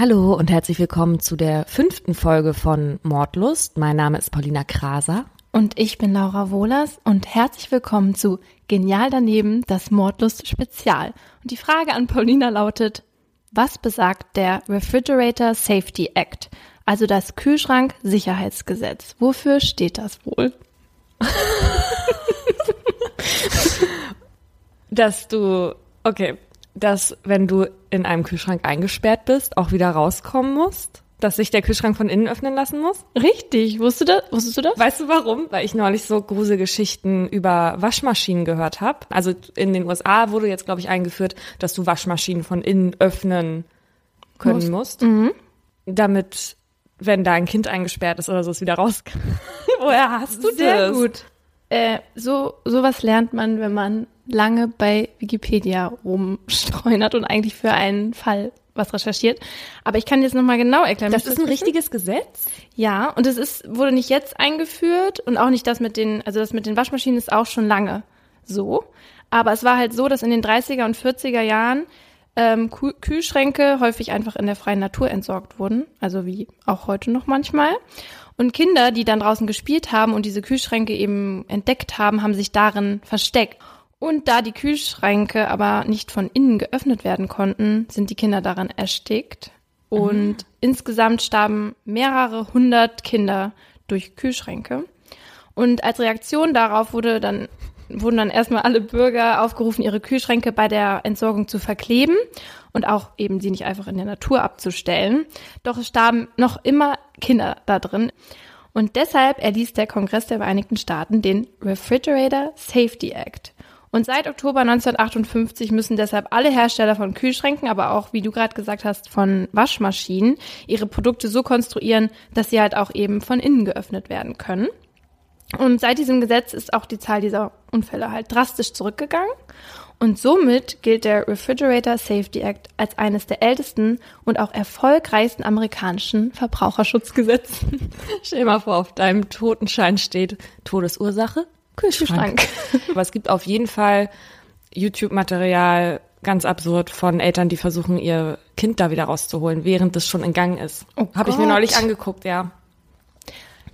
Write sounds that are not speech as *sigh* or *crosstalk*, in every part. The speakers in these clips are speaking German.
Hallo und herzlich willkommen zu der fünften Folge von Mordlust. Mein Name ist Paulina Kraser. Und ich bin Laura Wohlers und herzlich willkommen zu Genial daneben, das Mordlust Spezial. Und die Frage an Paulina lautet, was besagt der Refrigerator Safety Act, also das Kühlschrank-Sicherheitsgesetz? Wofür steht das wohl? *laughs* Dass du, okay, dass wenn du in einem Kühlschrank eingesperrt bist, auch wieder rauskommen musst? Dass sich der Kühlschrank von innen öffnen lassen muss? Richtig, wusstest du das? Wusstest du das? Weißt du warum? Weil ich neulich so Gruselgeschichten über Waschmaschinen gehört habe. Also in den USA wurde jetzt, glaube ich, eingeführt, dass du Waschmaschinen von innen öffnen können musst. Mhm. Damit, wenn da ein Kind eingesperrt ist oder so, es wieder raus kann. *laughs* Woher hast du Sehr das? gut. Äh, so sowas lernt man, wenn man lange bei Wikipedia rumstreunert und eigentlich für einen Fall was recherchiert. Aber ich kann jetzt nochmal genau erklären. Das ist du ein richtiges Gesetz? Ja, und es ist, wurde nicht jetzt eingeführt und auch nicht das mit den, also das mit den Waschmaschinen ist auch schon lange so. Aber es war halt so, dass in den 30er und 40er Jahren ähm, Kühl- Kühlschränke häufig einfach in der freien Natur entsorgt wurden. Also wie auch heute noch manchmal. Und Kinder, die dann draußen gespielt haben und diese Kühlschränke eben entdeckt haben, haben sich darin versteckt. Und da die Kühlschränke aber nicht von innen geöffnet werden konnten, sind die Kinder daran erstickt. Und insgesamt starben mehrere hundert Kinder durch Kühlschränke. Und als Reaktion darauf wurde dann, wurden dann erstmal alle Bürger aufgerufen, ihre Kühlschränke bei der Entsorgung zu verkleben und auch eben sie nicht einfach in der Natur abzustellen. Doch es starben noch immer Kinder da drin. Und deshalb erließ der Kongress der Vereinigten Staaten den Refrigerator Safety Act. Und seit Oktober 1958 müssen deshalb alle Hersteller von Kühlschränken, aber auch, wie du gerade gesagt hast, von Waschmaschinen ihre Produkte so konstruieren, dass sie halt auch eben von innen geöffnet werden können. Und seit diesem Gesetz ist auch die Zahl dieser Unfälle halt drastisch zurückgegangen. Und somit gilt der Refrigerator Safety Act als eines der ältesten und auch erfolgreichsten amerikanischen Verbraucherschutzgesetzen. *laughs* Stell dir mal vor, auf deinem Totenschein steht Todesursache, Kühlschrank. Aber es gibt auf jeden Fall YouTube-Material, ganz absurd, von Eltern, die versuchen, ihr Kind da wieder rauszuholen, während es schon in Gang ist. Oh Habe ich mir neulich angeguckt, ja.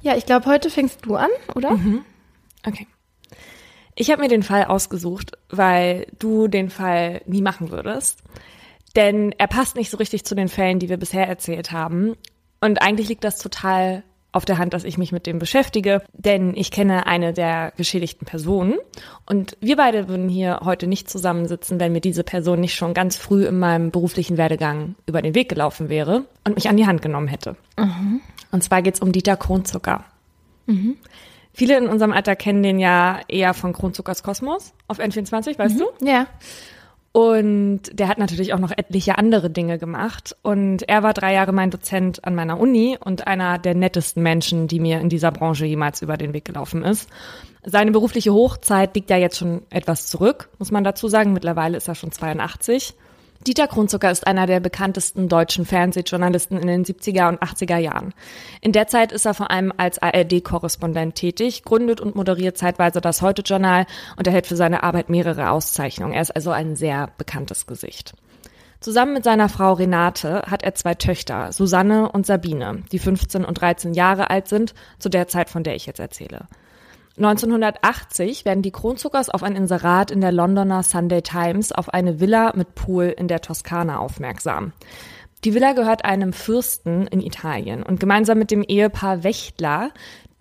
Ja, ich glaube, heute fängst du an, oder? Okay. Ich habe mir den Fall ausgesucht, weil du den Fall nie machen würdest. Denn er passt nicht so richtig zu den Fällen, die wir bisher erzählt haben. Und eigentlich liegt das total auf der Hand, dass ich mich mit dem beschäftige, denn ich kenne eine der geschädigten Personen und wir beide würden hier heute nicht zusammensitzen, wenn mir diese Person nicht schon ganz früh in meinem beruflichen Werdegang über den Weg gelaufen wäre und mich an die Hand genommen hätte. Und zwar geht's um Dieter Kronzucker. Viele in unserem Alter kennen den ja eher von Kronzuckers Kosmos auf N24, weißt du? Ja. Und der hat natürlich auch noch etliche andere Dinge gemacht. Und er war drei Jahre mein Dozent an meiner Uni und einer der nettesten Menschen, die mir in dieser Branche jemals über den Weg gelaufen ist. Seine berufliche Hochzeit liegt ja jetzt schon etwas zurück, muss man dazu sagen. Mittlerweile ist er schon 82. Dieter Kronzucker ist einer der bekanntesten deutschen Fernsehjournalisten in den 70er und 80er Jahren. In der Zeit ist er vor allem als ARD-Korrespondent tätig, gründet und moderiert zeitweise das Heute-Journal und erhält für seine Arbeit mehrere Auszeichnungen. Er ist also ein sehr bekanntes Gesicht. Zusammen mit seiner Frau Renate hat er zwei Töchter, Susanne und Sabine, die 15 und 13 Jahre alt sind, zu der Zeit, von der ich jetzt erzähle. 1980 werden die Kronzuckers auf ein Inserat in der Londoner Sunday Times auf eine Villa mit Pool in der Toskana aufmerksam. Die Villa gehört einem Fürsten in Italien und gemeinsam mit dem Ehepaar Wächtler,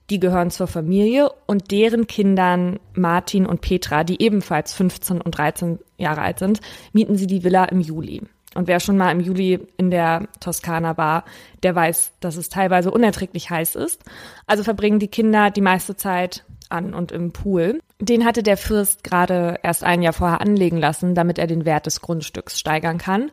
die gehören zur Familie und deren Kindern Martin und Petra, die ebenfalls 15 und 13 Jahre alt sind, mieten sie die Villa im Juli. Und wer schon mal im Juli in der Toskana war, der weiß, dass es teilweise unerträglich heiß ist. Also verbringen die Kinder die meiste Zeit an und im Pool. Den hatte der Fürst gerade erst ein Jahr vorher anlegen lassen, damit er den Wert des Grundstücks steigern kann.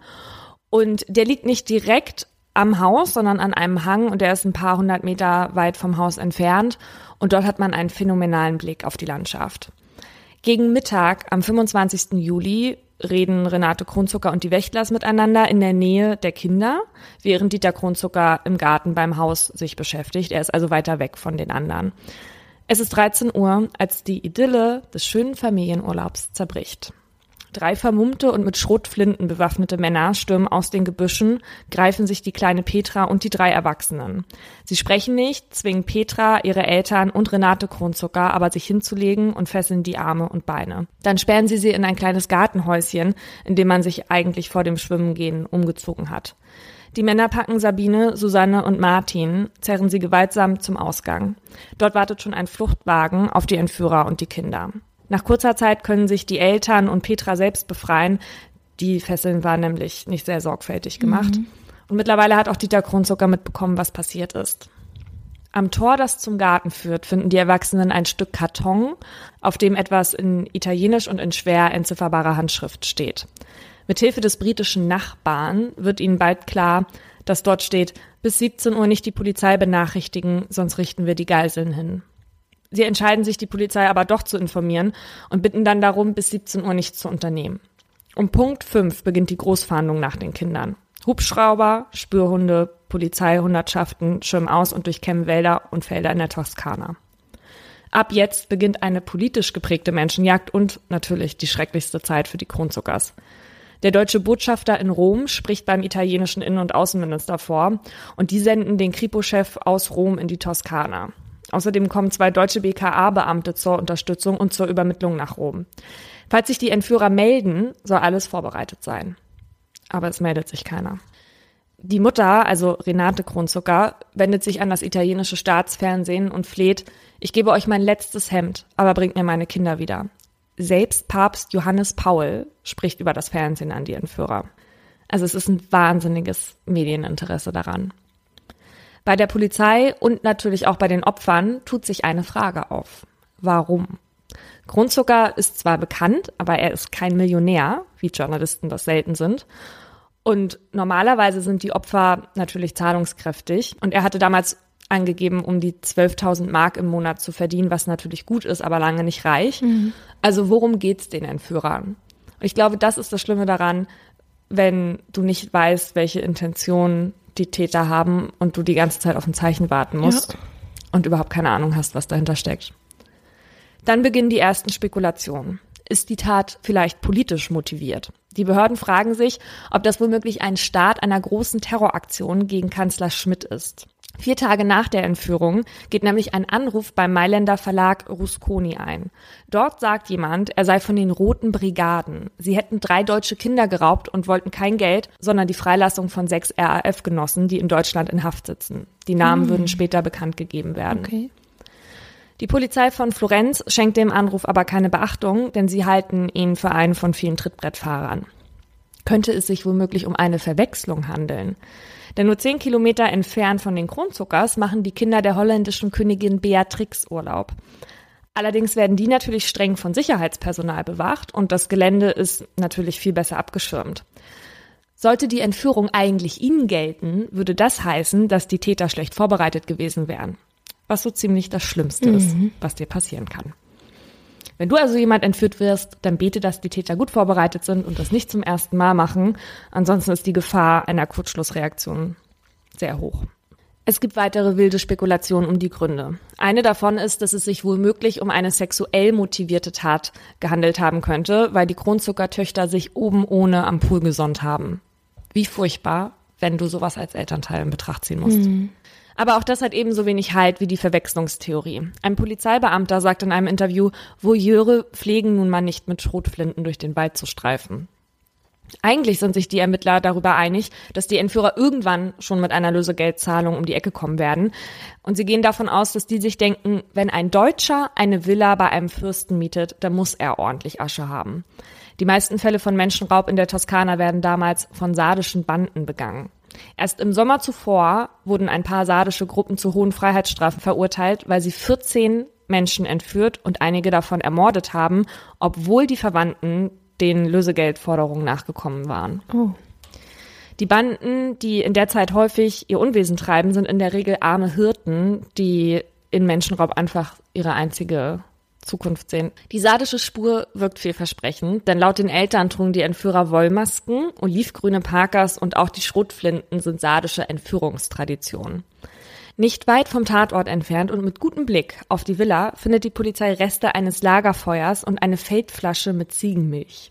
Und der liegt nicht direkt am Haus, sondern an einem Hang und der ist ein paar hundert Meter weit vom Haus entfernt. Und dort hat man einen phänomenalen Blick auf die Landschaft. Gegen Mittag am 25. Juli reden Renate Kronzucker und die Wächtlers miteinander in der Nähe der Kinder, während Dieter Kronzucker im Garten beim Haus sich beschäftigt. Er ist also weiter weg von den anderen. Es ist 13 Uhr, als die Idylle des schönen Familienurlaubs zerbricht. Drei vermummte und mit Schrotflinten bewaffnete Männer stürmen aus den Gebüschen, greifen sich die kleine Petra und die drei Erwachsenen. Sie sprechen nicht, zwingen Petra, ihre Eltern und Renate Kronzucker aber sich hinzulegen und fesseln die Arme und Beine. Dann sperren sie sie in ein kleines Gartenhäuschen, in dem man sich eigentlich vor dem Schwimmengehen umgezogen hat. Die Männer packen Sabine, Susanne und Martin, zerren sie gewaltsam zum Ausgang. Dort wartet schon ein Fluchtwagen auf die Entführer und die Kinder. Nach kurzer Zeit können sich die Eltern und Petra selbst befreien. Die Fesseln waren nämlich nicht sehr sorgfältig gemacht. Mhm. Und mittlerweile hat auch Dieter Kronzucker mitbekommen, was passiert ist. Am Tor, das zum Garten führt, finden die Erwachsenen ein Stück Karton, auf dem etwas in Italienisch und in schwer entzifferbarer Handschrift steht. Mithilfe des britischen Nachbarn wird ihnen bald klar, dass dort steht, bis 17 Uhr nicht die Polizei benachrichtigen, sonst richten wir die Geiseln hin. Sie entscheiden sich, die Polizei aber doch zu informieren und bitten dann darum, bis 17 Uhr nichts zu unternehmen. Um Punkt 5 beginnt die Großfahndung nach den Kindern. Hubschrauber, Spürhunde, Polizeihundertschaften schirmen aus und durchkämmen Wälder und Felder in der Toskana. Ab jetzt beginnt eine politisch geprägte Menschenjagd und natürlich die schrecklichste Zeit für die Kronzuckers. Der deutsche Botschafter in Rom spricht beim italienischen Innen- und Außenminister vor und die senden den Kripo-Chef aus Rom in die Toskana. Außerdem kommen zwei deutsche BKA-Beamte zur Unterstützung und zur Übermittlung nach Rom. Falls sich die Entführer melden, soll alles vorbereitet sein. Aber es meldet sich keiner. Die Mutter, also Renate Kronzucker, wendet sich an das italienische Staatsfernsehen und fleht, ich gebe euch mein letztes Hemd, aber bringt mir meine Kinder wieder. Selbst Papst Johannes Paul spricht über das Fernsehen an die Entführer. Also es ist ein wahnsinniges Medieninteresse daran. Bei der Polizei und natürlich auch bei den Opfern tut sich eine Frage auf. Warum? Grundzucker ist zwar bekannt, aber er ist kein Millionär, wie Journalisten das selten sind. Und normalerweise sind die Opfer natürlich zahlungskräftig. Und er hatte damals angegeben, um die 12.000 Mark im Monat zu verdienen, was natürlich gut ist, aber lange nicht reich. Mhm. Also worum geht's den Entführern? Und ich glaube, das ist das Schlimme daran, wenn du nicht weißt, welche Intentionen die Täter haben und du die ganze Zeit auf ein Zeichen warten musst ja. und überhaupt keine Ahnung hast, was dahinter steckt. Dann beginnen die ersten Spekulationen. Ist die Tat vielleicht politisch motiviert? Die Behörden fragen sich, ob das womöglich ein Start einer großen Terroraktion gegen Kanzler Schmidt ist. Vier Tage nach der Entführung geht nämlich ein Anruf beim Mailänder Verlag Rusconi ein. Dort sagt jemand, er sei von den Roten Brigaden. Sie hätten drei deutsche Kinder geraubt und wollten kein Geld, sondern die Freilassung von sechs RAF-Genossen, die in Deutschland in Haft sitzen. Die Namen mhm. würden später bekannt gegeben werden. Okay. Die Polizei von Florenz schenkt dem Anruf aber keine Beachtung, denn sie halten ihn für einen von vielen Trittbrettfahrern. Könnte es sich womöglich um eine Verwechslung handeln? Denn nur zehn Kilometer entfernt von den Kronzuckers machen die Kinder der holländischen Königin Beatrix Urlaub. Allerdings werden die natürlich streng von Sicherheitspersonal bewacht und das Gelände ist natürlich viel besser abgeschirmt. Sollte die Entführung eigentlich ihnen gelten, würde das heißen, dass die Täter schlecht vorbereitet gewesen wären. Was so ziemlich das Schlimmste mhm. ist, was dir passieren kann. Wenn du also jemand entführt wirst, dann bete, dass die Täter gut vorbereitet sind und das nicht zum ersten Mal machen. Ansonsten ist die Gefahr einer Kurzschlussreaktion sehr hoch. Es gibt weitere wilde Spekulationen um die Gründe. Eine davon ist, dass es sich womöglich um eine sexuell motivierte Tat gehandelt haben könnte, weil die Kronzuckertöchter sich oben ohne am Pool gesonnt haben. Wie furchtbar, wenn du sowas als Elternteil in Betracht ziehen musst. Mhm. Aber auch das hat ebenso wenig Halt wie die Verwechslungstheorie. Ein Polizeibeamter sagt in einem Interview, Voyeure pflegen nun mal nicht mit Schrotflinten durch den Wald zu streifen. Eigentlich sind sich die Ermittler darüber einig, dass die Entführer irgendwann schon mit einer Lösegeldzahlung um die Ecke kommen werden. Und sie gehen davon aus, dass die sich denken, wenn ein Deutscher eine Villa bei einem Fürsten mietet, dann muss er ordentlich Asche haben. Die meisten Fälle von Menschenraub in der Toskana werden damals von sardischen Banden begangen. Erst im Sommer zuvor wurden ein paar sardische Gruppen zu hohen Freiheitsstrafen verurteilt, weil sie 14 Menschen entführt und einige davon ermordet haben, obwohl die Verwandten den Lösegeldforderungen nachgekommen waren. Oh. Die Banden, die in der Zeit häufig ihr Unwesen treiben, sind in der Regel arme Hirten, die in Menschenraub einfach ihre einzige Zukunft sehen. Die sardische Spur wirkt vielversprechend, denn laut den Eltern trugen die Entführer Wollmasken, olivgrüne Parkers und auch die Schrotflinten sind sardische Entführungstraditionen. Nicht weit vom Tatort entfernt und mit gutem Blick auf die Villa findet die Polizei Reste eines Lagerfeuers und eine Feldflasche mit Ziegenmilch.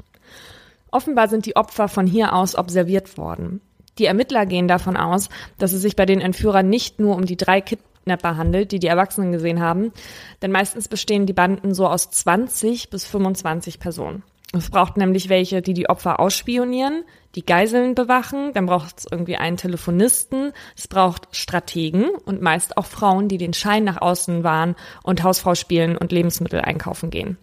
Offenbar sind die Opfer von hier aus observiert worden. Die Ermittler gehen davon aus, dass es sich bei den Entführern nicht nur um die drei Kidnapper handelt, die die Erwachsenen gesehen haben, denn meistens bestehen die Banden so aus 20 bis 25 Personen. Es braucht nämlich welche, die die Opfer ausspionieren, die Geiseln bewachen, dann braucht es irgendwie einen Telefonisten, es braucht Strategen und meist auch Frauen, die den Schein nach außen wahren und Hausfrau spielen und Lebensmittel einkaufen gehen.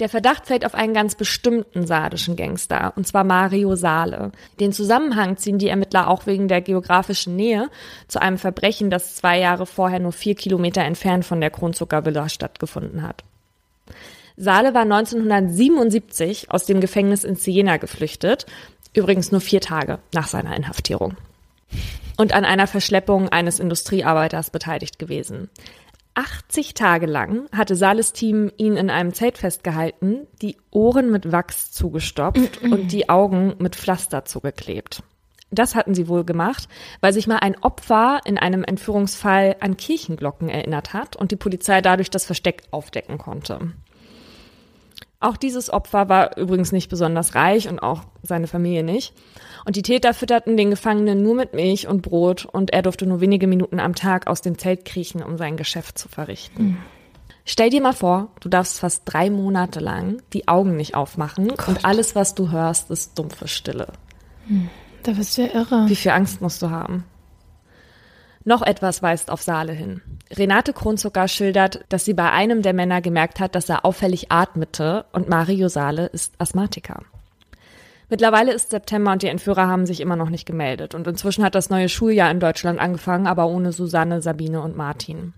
Der Verdacht fällt auf einen ganz bestimmten sardischen Gangster, und zwar Mario Sale. Den Zusammenhang ziehen die Ermittler auch wegen der geografischen Nähe zu einem Verbrechen, das zwei Jahre vorher nur vier Kilometer entfernt von der Kronzuckervilla stattgefunden hat. Sale war 1977 aus dem Gefängnis in Siena geflüchtet, übrigens nur vier Tage nach seiner Inhaftierung. Und an einer Verschleppung eines Industriearbeiters beteiligt gewesen. 80 Tage lang hatte Sales Team ihn in einem Zelt festgehalten, die Ohren mit Wachs zugestopft und die Augen mit Pflaster zugeklebt. Das hatten sie wohl gemacht, weil sich mal ein Opfer in einem Entführungsfall an Kirchenglocken erinnert hat und die Polizei dadurch das Versteck aufdecken konnte. Auch dieses Opfer war übrigens nicht besonders reich und auch seine Familie nicht. Und die Täter fütterten den Gefangenen nur mit Milch und Brot und er durfte nur wenige Minuten am Tag aus dem Zelt kriechen, um sein Geschäft zu verrichten. Mhm. Stell dir mal vor, du darfst fast drei Monate lang die Augen nicht aufmachen Gott. und alles, was du hörst, ist dumpfe Stille. Hm, da bist du ja irre. Wie viel Angst musst du haben? Noch etwas weist auf Saale hin. Renate Kronzucker schildert, dass sie bei einem der Männer gemerkt hat, dass er auffällig atmete und Mario Saale ist Asthmatiker. Mittlerweile ist September und die Entführer haben sich immer noch nicht gemeldet. Und inzwischen hat das neue Schuljahr in Deutschland angefangen, aber ohne Susanne, Sabine und Martin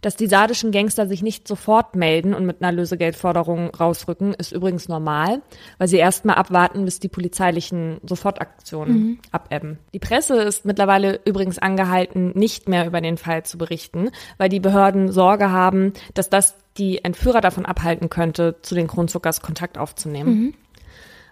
dass die sardischen Gangster sich nicht sofort melden und mit einer Lösegeldforderung rausrücken, ist übrigens normal, weil sie erstmal abwarten, bis die polizeilichen Sofortaktionen mhm. abebben. Die Presse ist mittlerweile übrigens angehalten, nicht mehr über den Fall zu berichten, weil die Behörden Sorge haben, dass das die Entführer davon abhalten könnte, zu den Kronzuckers Kontakt aufzunehmen. Mhm.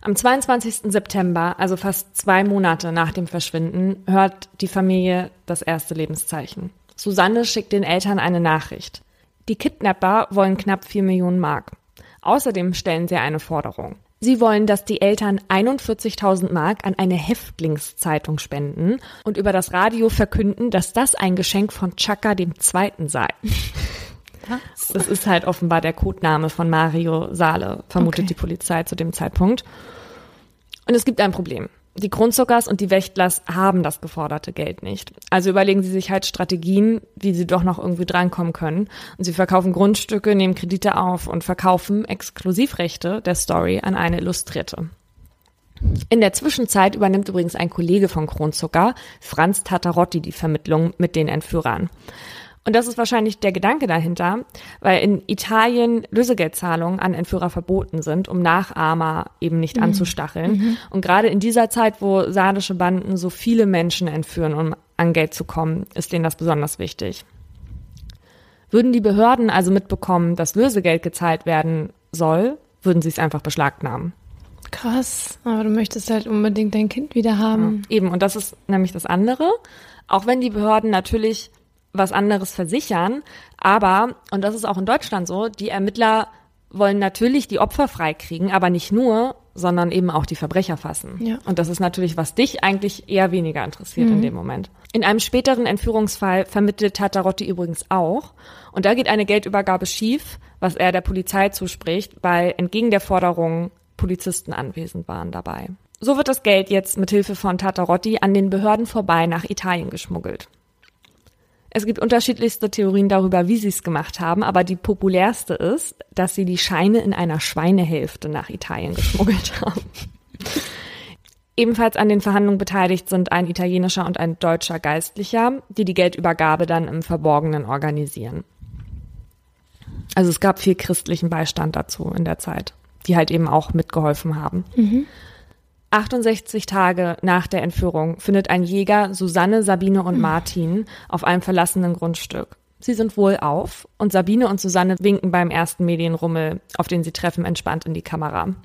Am 22. September, also fast zwei Monate nach dem Verschwinden, hört die Familie das erste Lebenszeichen. Susanne schickt den Eltern eine Nachricht. Die Kidnapper wollen knapp vier Millionen Mark. Außerdem stellen sie eine Forderung. Sie wollen, dass die Eltern 41.000 Mark an eine Häftlingszeitung spenden und über das Radio verkünden, dass das ein Geschenk von Chaka dem Zweiten sei. Was? Das ist halt offenbar der Codename von Mario Sale, vermutet okay. die Polizei zu dem Zeitpunkt. Und es gibt ein Problem die Grundzuckers und die Wächtlers haben das geforderte Geld nicht. Also überlegen sie sich halt Strategien, wie sie doch noch irgendwie drankommen können. Und sie verkaufen Grundstücke, nehmen Kredite auf und verkaufen Exklusivrechte der Story an eine Illustrierte. In der Zwischenzeit übernimmt übrigens ein Kollege von Kronzucker, Franz Tatarotti, die Vermittlung mit den Entführern. Und das ist wahrscheinlich der Gedanke dahinter, weil in Italien Lösegeldzahlungen an Entführer verboten sind, um Nachahmer eben nicht mhm. anzustacheln. Mhm. Und gerade in dieser Zeit, wo sardische Banden so viele Menschen entführen, um an Geld zu kommen, ist denen das besonders wichtig. Würden die Behörden also mitbekommen, dass Lösegeld gezahlt werden soll, würden sie es einfach beschlagnahmen. Krass, aber du möchtest halt unbedingt dein Kind wieder haben. Ja, eben, und das ist nämlich das andere. Auch wenn die Behörden natürlich was anderes versichern. Aber, und das ist auch in Deutschland so, die Ermittler wollen natürlich die Opfer freikriegen, aber nicht nur, sondern eben auch die Verbrecher fassen. Ja. Und das ist natürlich, was dich eigentlich eher weniger interessiert mhm. in dem Moment. In einem späteren Entführungsfall vermittelt Tatarotti übrigens auch. Und da geht eine Geldübergabe schief, was er der Polizei zuspricht, weil entgegen der Forderung Polizisten anwesend waren dabei. So wird das Geld jetzt mit Hilfe von Tatarotti an den Behörden vorbei nach Italien geschmuggelt. Es gibt unterschiedlichste Theorien darüber, wie sie es gemacht haben, aber die populärste ist, dass sie die Scheine in einer Schweinehälfte nach Italien geschmuggelt *laughs* haben. Ebenfalls an den Verhandlungen beteiligt sind ein italienischer und ein deutscher Geistlicher, die die Geldübergabe dann im Verborgenen organisieren. Also es gab viel christlichen Beistand dazu in der Zeit, die halt eben auch mitgeholfen haben. Mhm. 68 Tage nach der Entführung findet ein Jäger Susanne, Sabine und Martin auf einem verlassenen Grundstück. Sie sind wohl auf und Sabine und Susanne winken beim ersten Medienrummel, auf den sie treffen, entspannt in die Kamera. *laughs*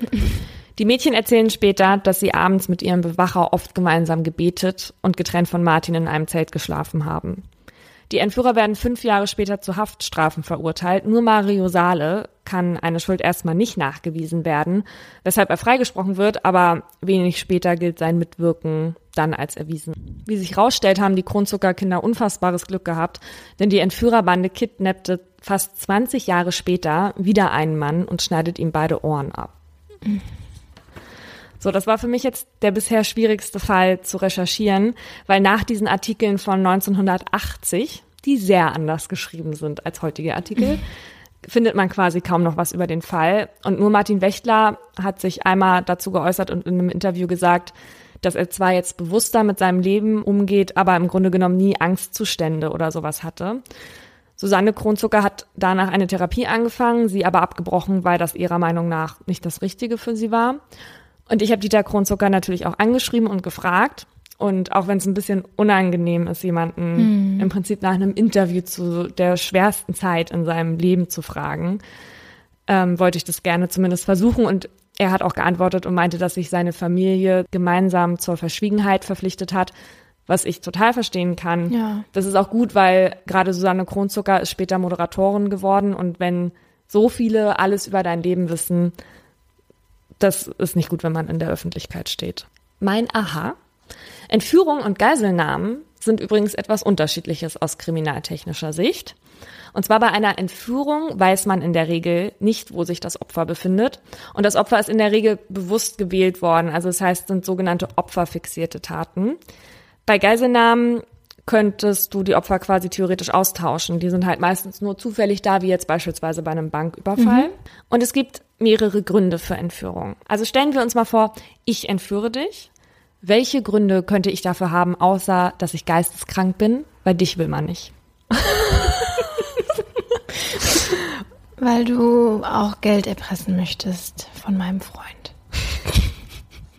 Die Mädchen erzählen später, dass sie abends mit ihrem Bewacher oft gemeinsam gebetet und getrennt von Martin in einem Zelt geschlafen haben. Die Entführer werden fünf Jahre später zu Haftstrafen verurteilt. Nur Mario Sale kann eine Schuld erstmal nicht nachgewiesen werden, weshalb er freigesprochen wird, aber wenig später gilt sein Mitwirken dann als erwiesen. Wie sich rausstellt, haben die Kronzuckerkinder unfassbares Glück gehabt, denn die Entführerbande kidnappte fast 20 Jahre später wieder einen Mann und schneidet ihm beide Ohren ab. So, das war für mich jetzt der bisher schwierigste Fall zu recherchieren, weil nach diesen Artikeln von 1980, die sehr anders geschrieben sind als heutige Artikel, *laughs* findet man quasi kaum noch was über den Fall. Und nur Martin Wächtler hat sich einmal dazu geäußert und in einem Interview gesagt, dass er zwar jetzt bewusster mit seinem Leben umgeht, aber im Grunde genommen nie Angstzustände oder sowas hatte. Susanne Kronzucker hat danach eine Therapie angefangen, sie aber abgebrochen, weil das ihrer Meinung nach nicht das Richtige für sie war. Und ich habe Dieter Kronzucker natürlich auch angeschrieben und gefragt. Und auch wenn es ein bisschen unangenehm ist, jemanden mhm. im Prinzip nach einem Interview zu der schwersten Zeit in seinem Leben zu fragen, ähm, wollte ich das gerne zumindest versuchen. Und er hat auch geantwortet und meinte, dass sich seine Familie gemeinsam zur Verschwiegenheit verpflichtet hat, was ich total verstehen kann. Ja. Das ist auch gut, weil gerade Susanne Kronzucker ist später Moderatorin geworden und wenn so viele alles über dein Leben wissen, das ist nicht gut, wenn man in der Öffentlichkeit steht. Mein Aha. Entführung und Geiselnahmen sind übrigens etwas Unterschiedliches aus kriminaltechnischer Sicht. Und zwar bei einer Entführung weiß man in der Regel nicht, wo sich das Opfer befindet. Und das Opfer ist in der Regel bewusst gewählt worden. Also das heißt, sind sogenannte opferfixierte Taten. Bei Geiselnahmen könntest du die Opfer quasi theoretisch austauschen. Die sind halt meistens nur zufällig da, wie jetzt beispielsweise bei einem Banküberfall. Mhm. Und es gibt mehrere Gründe für Entführung. Also stellen wir uns mal vor, ich entführe dich. Welche Gründe könnte ich dafür haben, außer dass ich geisteskrank bin? Weil dich will man nicht. *laughs* Weil du auch Geld erpressen möchtest von meinem Freund.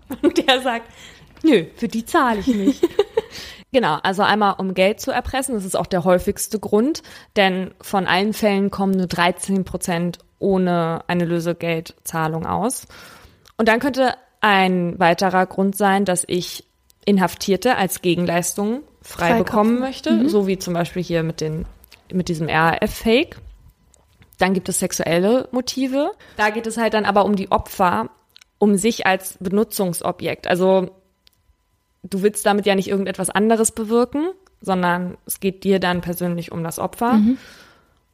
*laughs* Und der sagt, nö, für die zahle ich nicht. *laughs* Genau, also einmal um Geld zu erpressen, das ist auch der häufigste Grund, denn von allen Fällen kommen nur 13 Prozent ohne eine Lösegeldzahlung aus. Und dann könnte ein weiterer Grund sein, dass ich Inhaftierte als Gegenleistung frei Freikaufen. bekommen möchte, mhm. so wie zum Beispiel hier mit, den, mit diesem RAF-Fake. Dann gibt es sexuelle Motive. Da geht es halt dann aber um die Opfer, um sich als Benutzungsobjekt. Also du willst damit ja nicht irgendetwas anderes bewirken, sondern es geht dir dann persönlich um das Opfer. Mhm.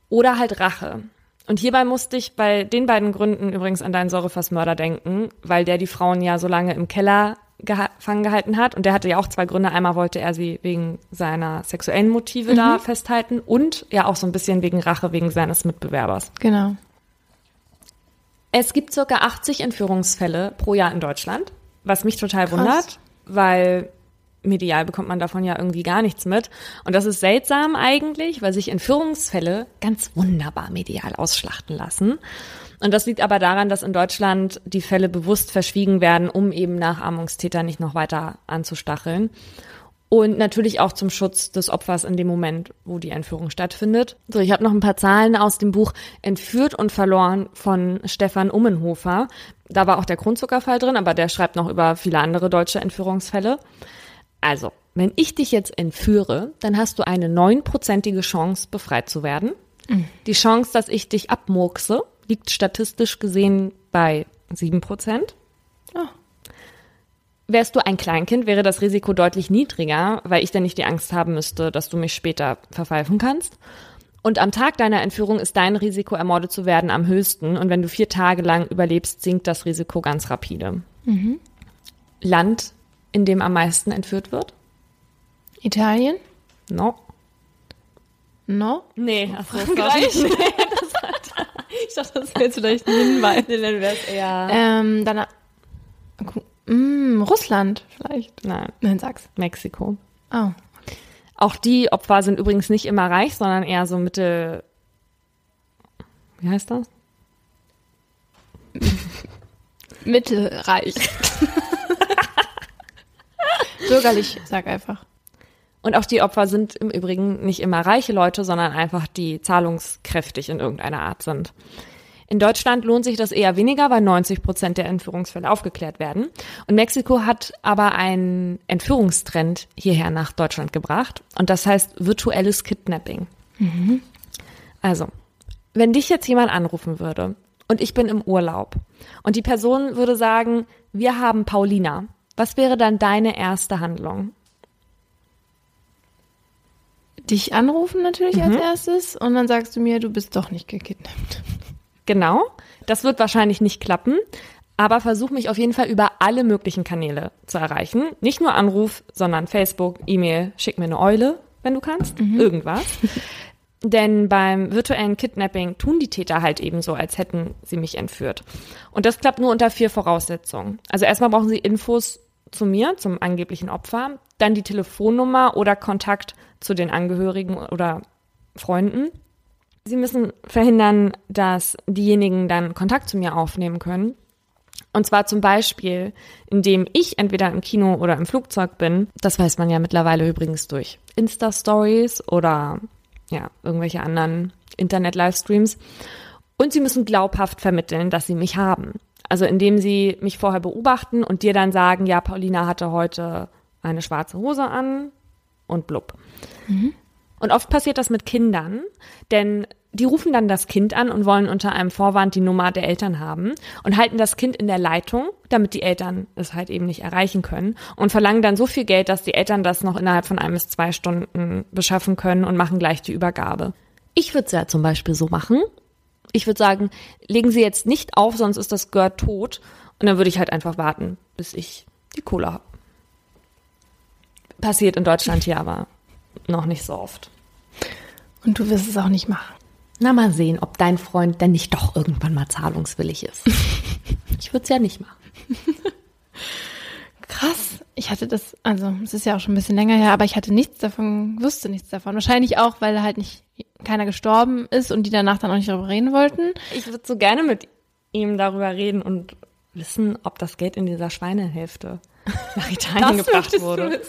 Oder halt Rache. Und hierbei musste ich bei den beiden Gründen übrigens an deinen Säurefassmörder denken, weil der die Frauen ja so lange im Keller gefangen gehalten hat. Und der hatte ja auch zwei Gründe. Einmal wollte er sie wegen seiner sexuellen Motive mhm. da festhalten und ja auch so ein bisschen wegen Rache, wegen seines Mitbewerbers. Genau. Es gibt circa 80 Entführungsfälle pro Jahr in Deutschland, was mich total Krass. wundert weil medial bekommt man davon ja irgendwie gar nichts mit. Und das ist seltsam eigentlich, weil sich Entführungsfälle ganz wunderbar medial ausschlachten lassen. Und das liegt aber daran, dass in Deutschland die Fälle bewusst verschwiegen werden, um eben Nachahmungstäter nicht noch weiter anzustacheln. Und natürlich auch zum Schutz des Opfers in dem Moment, wo die Entführung stattfindet. So, ich habe noch ein paar Zahlen aus dem Buch Entführt und verloren von Stefan Ummenhofer. Da war auch der Grundzuckerfall drin, aber der schreibt noch über viele andere deutsche Entführungsfälle. Also, wenn ich dich jetzt entführe, dann hast du eine neunprozentige Chance, befreit zu werden. Mhm. Die Chance, dass ich dich abmurkse, liegt statistisch gesehen bei sieben Prozent. Oh. Wärst du ein Kleinkind, wäre das Risiko deutlich niedriger, weil ich dann nicht die Angst haben müsste, dass du mich später verpfeifen kannst. Und am Tag deiner Entführung ist dein Risiko, ermordet zu werden, am höchsten. Und wenn du vier Tage lang überlebst, sinkt das Risiko ganz rapide. Mhm. Land, in dem am meisten entführt wird? Italien? No. No? Nee, ach Frankreich. Nee, ich dachte, das wäre jetzt vielleicht ein Hinweis. Dann wäre es eher. Ähm, dann Mm, Russland vielleicht. Nein. Nein, sag's. Mexiko. Oh. Auch die Opfer sind übrigens nicht immer reich, sondern eher so mittel. Wie heißt das? *laughs* Mittelreich. *laughs* Bürgerlich, sag einfach. Und auch die Opfer sind im Übrigen nicht immer reiche Leute, sondern einfach die zahlungskräftig in irgendeiner Art sind. In Deutschland lohnt sich das eher weniger, weil 90 Prozent der Entführungsfälle aufgeklärt werden. Und Mexiko hat aber einen Entführungstrend hierher nach Deutschland gebracht. Und das heißt virtuelles Kidnapping. Mhm. Also, wenn dich jetzt jemand anrufen würde und ich bin im Urlaub und die Person würde sagen, wir haben Paulina, was wäre dann deine erste Handlung? Dich anrufen natürlich mhm. als erstes und dann sagst du mir, du bist doch nicht gekidnappt. Genau. Das wird wahrscheinlich nicht klappen. Aber versuch mich auf jeden Fall über alle möglichen Kanäle zu erreichen. Nicht nur Anruf, sondern Facebook, E-Mail, schick mir eine Eule, wenn du kannst, mhm. irgendwas. *laughs* Denn beim virtuellen Kidnapping tun die Täter halt eben so, als hätten sie mich entführt. Und das klappt nur unter vier Voraussetzungen. Also erstmal brauchen sie Infos zu mir, zum angeblichen Opfer, dann die Telefonnummer oder Kontakt zu den Angehörigen oder Freunden. Sie müssen verhindern, dass diejenigen dann Kontakt zu mir aufnehmen können. Und zwar zum Beispiel, indem ich entweder im Kino oder im Flugzeug bin. Das weiß man ja mittlerweile übrigens durch Insta-Stories oder ja, irgendwelche anderen Internet-Livestreams. Und sie müssen glaubhaft vermitteln, dass sie mich haben. Also indem sie mich vorher beobachten und dir dann sagen, ja, Paulina hatte heute eine schwarze Hose an und blub. Mhm. Und oft passiert das mit Kindern, denn die rufen dann das Kind an und wollen unter einem Vorwand die Nummer der Eltern haben und halten das Kind in der Leitung, damit die Eltern es halt eben nicht erreichen können und verlangen dann so viel Geld, dass die Eltern das noch innerhalb von ein bis zwei Stunden beschaffen können und machen gleich die Übergabe. Ich würde es ja zum Beispiel so machen. Ich würde sagen, legen Sie jetzt nicht auf, sonst ist das Girl tot. Und dann würde ich halt einfach warten, bis ich die Kohle habe. Passiert in Deutschland hier aber noch nicht so oft. Und du wirst es auch nicht machen. Na, mal sehen, ob dein Freund denn nicht doch irgendwann mal zahlungswillig ist. *laughs* ich würde es ja nicht machen. Krass. Ich hatte das, also es ist ja auch schon ein bisschen länger her, aber ich hatte nichts davon, wusste nichts davon. Wahrscheinlich auch, weil halt nicht keiner gestorben ist und die danach dann auch nicht darüber reden wollten. Ich würde so gerne mit ihm darüber reden und wissen, ob das Geld in dieser Schweinehälfte *laughs* nach Italien gebracht wurde.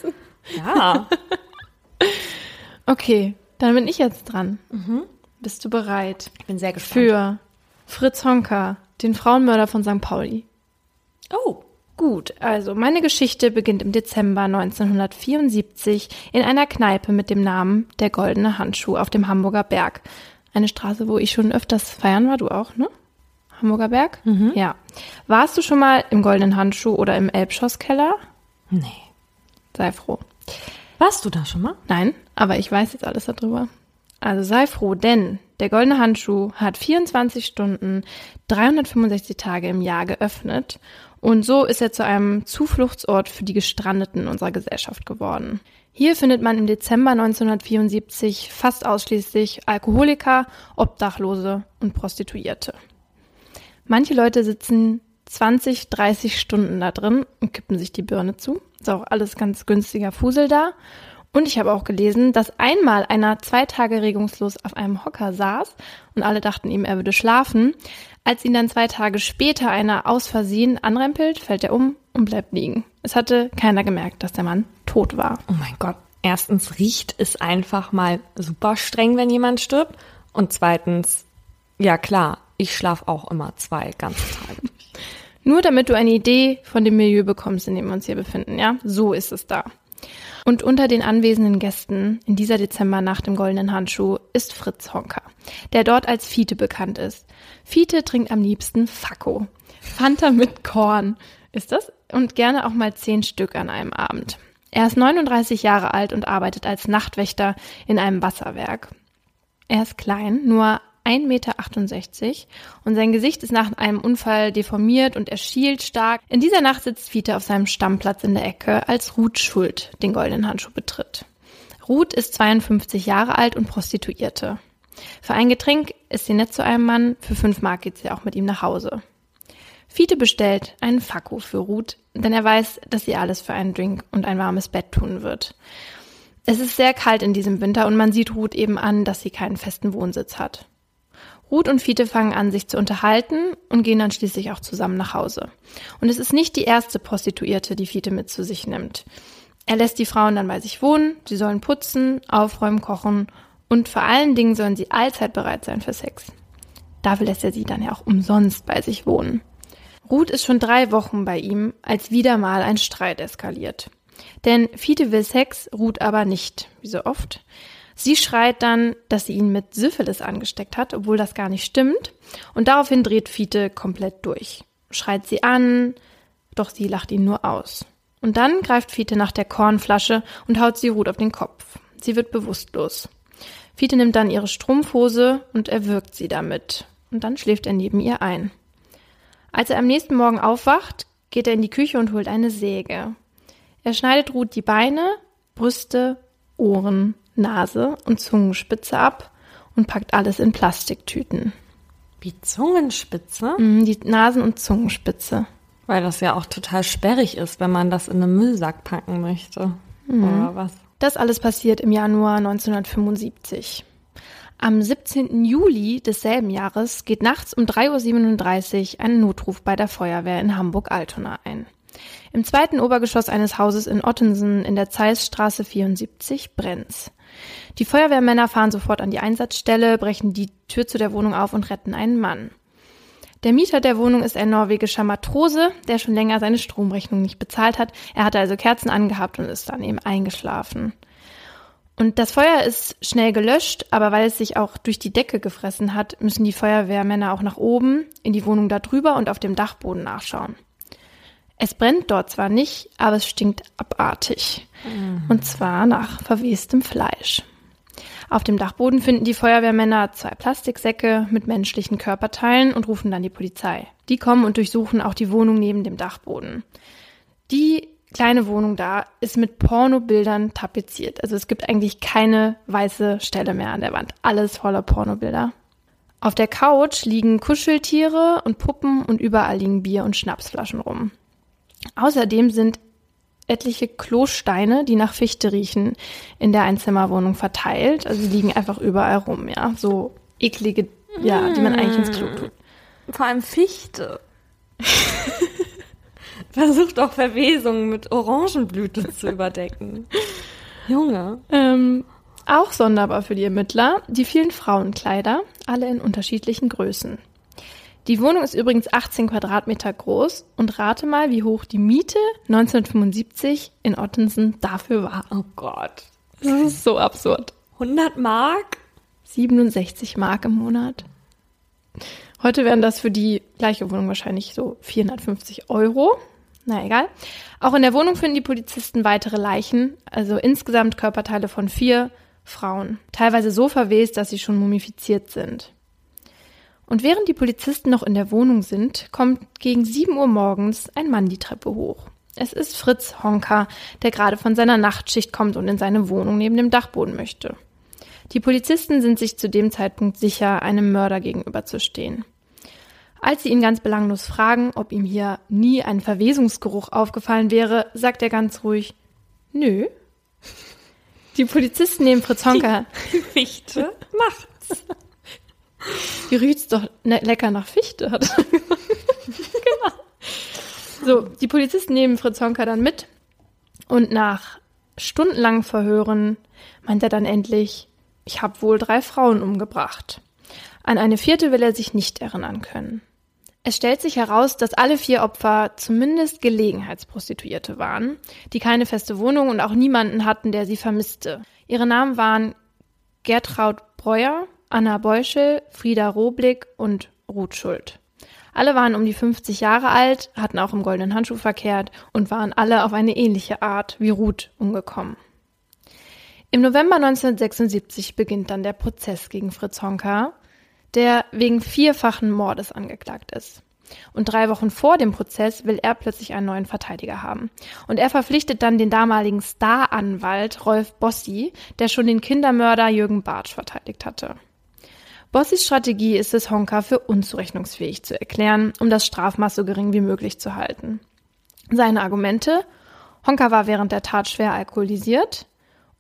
Ja. *laughs* okay, dann bin ich jetzt dran. Mhm. Bist du bereit? Ich bin sehr gespannt. Für Fritz Honka, den Frauenmörder von St. Pauli. Oh. Gut, also meine Geschichte beginnt im Dezember 1974 in einer Kneipe mit dem Namen Der Goldene Handschuh auf dem Hamburger Berg. Eine Straße, wo ich schon öfters feiern war, du auch, ne? Hamburger Berg? Mhm. Ja. Warst du schon mal im Goldenen Handschuh oder im Elbschosskeller? Nee. Sei froh. Warst du da schon mal? Nein, aber ich weiß jetzt alles darüber. Also sei froh, denn der Goldene Handschuh hat 24 Stunden, 365 Tage im Jahr geöffnet und so ist er zu einem Zufluchtsort für die Gestrandeten unserer Gesellschaft geworden. Hier findet man im Dezember 1974 fast ausschließlich Alkoholiker, Obdachlose und Prostituierte. Manche Leute sitzen 20, 30 Stunden da drin und kippen sich die Birne zu. Ist auch alles ganz günstiger Fusel da. Und ich habe auch gelesen, dass einmal einer zwei Tage regungslos auf einem Hocker saß und alle dachten ihm, er würde schlafen. Als ihn dann zwei Tage später einer aus Versehen anrempelt, fällt er um und bleibt liegen. Es hatte keiner gemerkt, dass der Mann tot war. Oh mein Gott. Erstens riecht es einfach mal super streng, wenn jemand stirbt. Und zweitens, ja klar, ich schlafe auch immer zwei ganze Tage. Nur damit du eine Idee von dem Milieu bekommst, in dem wir uns hier befinden, ja? So ist es da. Und unter den anwesenden Gästen in dieser Dezembernacht im Goldenen Handschuh ist Fritz Honka, der dort als Fiete bekannt ist. Fiete trinkt am liebsten Fakko. Fanta mit Korn ist das und gerne auch mal zehn Stück an einem Abend. Er ist 39 Jahre alt und arbeitet als Nachtwächter in einem Wasserwerk. Er ist klein, nur 1,68 Meter und sein Gesicht ist nach einem Unfall deformiert und er schielt stark. In dieser Nacht sitzt Fiete auf seinem Stammplatz in der Ecke, als Ruth Schuld den goldenen Handschuh betritt. Ruth ist 52 Jahre alt und Prostituierte. Für ein Getränk ist sie nett zu einem Mann, für fünf Mark geht sie auch mit ihm nach Hause. Fiete bestellt einen Fakko für Ruth, denn er weiß, dass sie alles für einen Drink und ein warmes Bett tun wird. Es ist sehr kalt in diesem Winter und man sieht Ruth eben an, dass sie keinen festen Wohnsitz hat. Ruth und Fiete fangen an, sich zu unterhalten und gehen dann schließlich auch zusammen nach Hause. Und es ist nicht die erste Prostituierte, die Fiete mit zu sich nimmt. Er lässt die Frauen dann bei sich wohnen, sie sollen putzen, aufräumen, kochen und vor allen Dingen sollen sie allzeit bereit sein für Sex. Dafür lässt er sie dann ja auch umsonst bei sich wohnen. Ruth ist schon drei Wochen bei ihm, als wieder mal ein Streit eskaliert. Denn Fiete will Sex, Ruth aber nicht, wie so oft. Sie schreit dann, dass sie ihn mit Syphilis angesteckt hat, obwohl das gar nicht stimmt. Und daraufhin dreht Fiete komplett durch. Schreit sie an, doch sie lacht ihn nur aus. Und dann greift Fiete nach der Kornflasche und haut sie Ruth auf den Kopf. Sie wird bewusstlos. Fiete nimmt dann ihre Strumpfhose und erwürgt sie damit. Und dann schläft er neben ihr ein. Als er am nächsten Morgen aufwacht, geht er in die Küche und holt eine Säge. Er schneidet Ruth die Beine, Brüste, Ohren, Nase und Zungenspitze ab und packt alles in Plastiktüten. Wie Zungenspitze? Mhm, die Nasen- und Zungenspitze. Weil das ja auch total sperrig ist, wenn man das in einen Müllsack packen möchte. Mhm. Oder was? Das alles passiert im Januar 1975. Am 17. Juli desselben Jahres geht nachts um 3.37 Uhr ein Notruf bei der Feuerwehr in Hamburg-Altona ein. Im zweiten Obergeschoss eines Hauses in Ottensen in der Zeissstraße 74 brennt's. Die Feuerwehrmänner fahren sofort an die Einsatzstelle, brechen die Tür zu der Wohnung auf und retten einen Mann. Der Mieter der Wohnung ist ein norwegischer Matrose, der schon länger seine Stromrechnung nicht bezahlt hat. Er hatte also Kerzen angehabt und ist dann eben eingeschlafen. Und das Feuer ist schnell gelöscht, aber weil es sich auch durch die Decke gefressen hat, müssen die Feuerwehrmänner auch nach oben, in die Wohnung da drüber und auf dem Dachboden nachschauen. Es brennt dort zwar nicht, aber es stinkt abartig. Mhm. Und zwar nach verwestem Fleisch. Auf dem Dachboden finden die Feuerwehrmänner zwei Plastiksäcke mit menschlichen Körperteilen und rufen dann die Polizei. Die kommen und durchsuchen auch die Wohnung neben dem Dachboden. Die kleine Wohnung da ist mit Pornobildern tapeziert. Also es gibt eigentlich keine weiße Stelle mehr an der Wand. Alles voller Pornobilder. Auf der Couch liegen Kuscheltiere und Puppen und überall liegen Bier und Schnapsflaschen rum. Außerdem sind etliche Klosteine, die nach Fichte riechen, in der Einzimmerwohnung verteilt. Also die liegen einfach überall rum, ja. So eklige, ja, die man eigentlich ins Klo tut. Vor allem Fichte. *laughs* Versucht auch Verwesungen mit Orangenblüte zu überdecken. Junge. Ähm, auch sonderbar für die Ermittler die vielen Frauenkleider, alle in unterschiedlichen Größen. Die Wohnung ist übrigens 18 Quadratmeter groß und rate mal, wie hoch die Miete 1975 in Ottensen dafür war. Oh Gott. Das ist so absurd. 100 Mark? 67 Mark im Monat. Heute wären das für die gleiche Wohnung wahrscheinlich so 450 Euro. Na egal. Auch in der Wohnung finden die Polizisten weitere Leichen, also insgesamt Körperteile von vier Frauen, teilweise so verwest, dass sie schon mumifiziert sind. Und während die Polizisten noch in der Wohnung sind, kommt gegen 7 Uhr morgens ein Mann die Treppe hoch. Es ist Fritz Honka, der gerade von seiner Nachtschicht kommt und in seine Wohnung neben dem Dachboden möchte. Die Polizisten sind sich zu dem Zeitpunkt sicher, einem Mörder gegenüberzustehen. Als sie ihn ganz belanglos fragen, ob ihm hier nie ein Verwesungsgeruch aufgefallen wäre, sagt er ganz ruhig, nö. Die Polizisten nehmen Fritz Honka. Die Fichte macht's. Hier riecht's doch ne lecker nach Fichte, hat er *laughs* gesagt. genau. So, die Polizisten nehmen Fritz Honka dann mit und nach stundenlangen Verhören meint er dann endlich, ich habe wohl drei Frauen umgebracht. An eine vierte will er sich nicht erinnern können. Es stellt sich heraus, dass alle vier Opfer zumindest Gelegenheitsprostituierte waren, die keine feste Wohnung und auch niemanden hatten, der sie vermisste. Ihre Namen waren Gertraud Breuer, Anna Beuschel, Frieda Roblick und Ruth Schuld. Alle waren um die 50 Jahre alt, hatten auch im goldenen Handschuh verkehrt und waren alle auf eine ähnliche Art wie Ruth umgekommen. Im November 1976 beginnt dann der Prozess gegen Fritz Honka, der wegen vierfachen Mordes angeklagt ist. Und drei Wochen vor dem Prozess will er plötzlich einen neuen Verteidiger haben. Und er verpflichtet dann den damaligen Staranwalt Rolf Bossi, der schon den Kindermörder Jürgen Bartsch verteidigt hatte. Bossis Strategie ist es, Honka für unzurechnungsfähig zu erklären, um das Strafmaß so gering wie möglich zu halten. Seine Argumente? Honka war während der Tat schwer alkoholisiert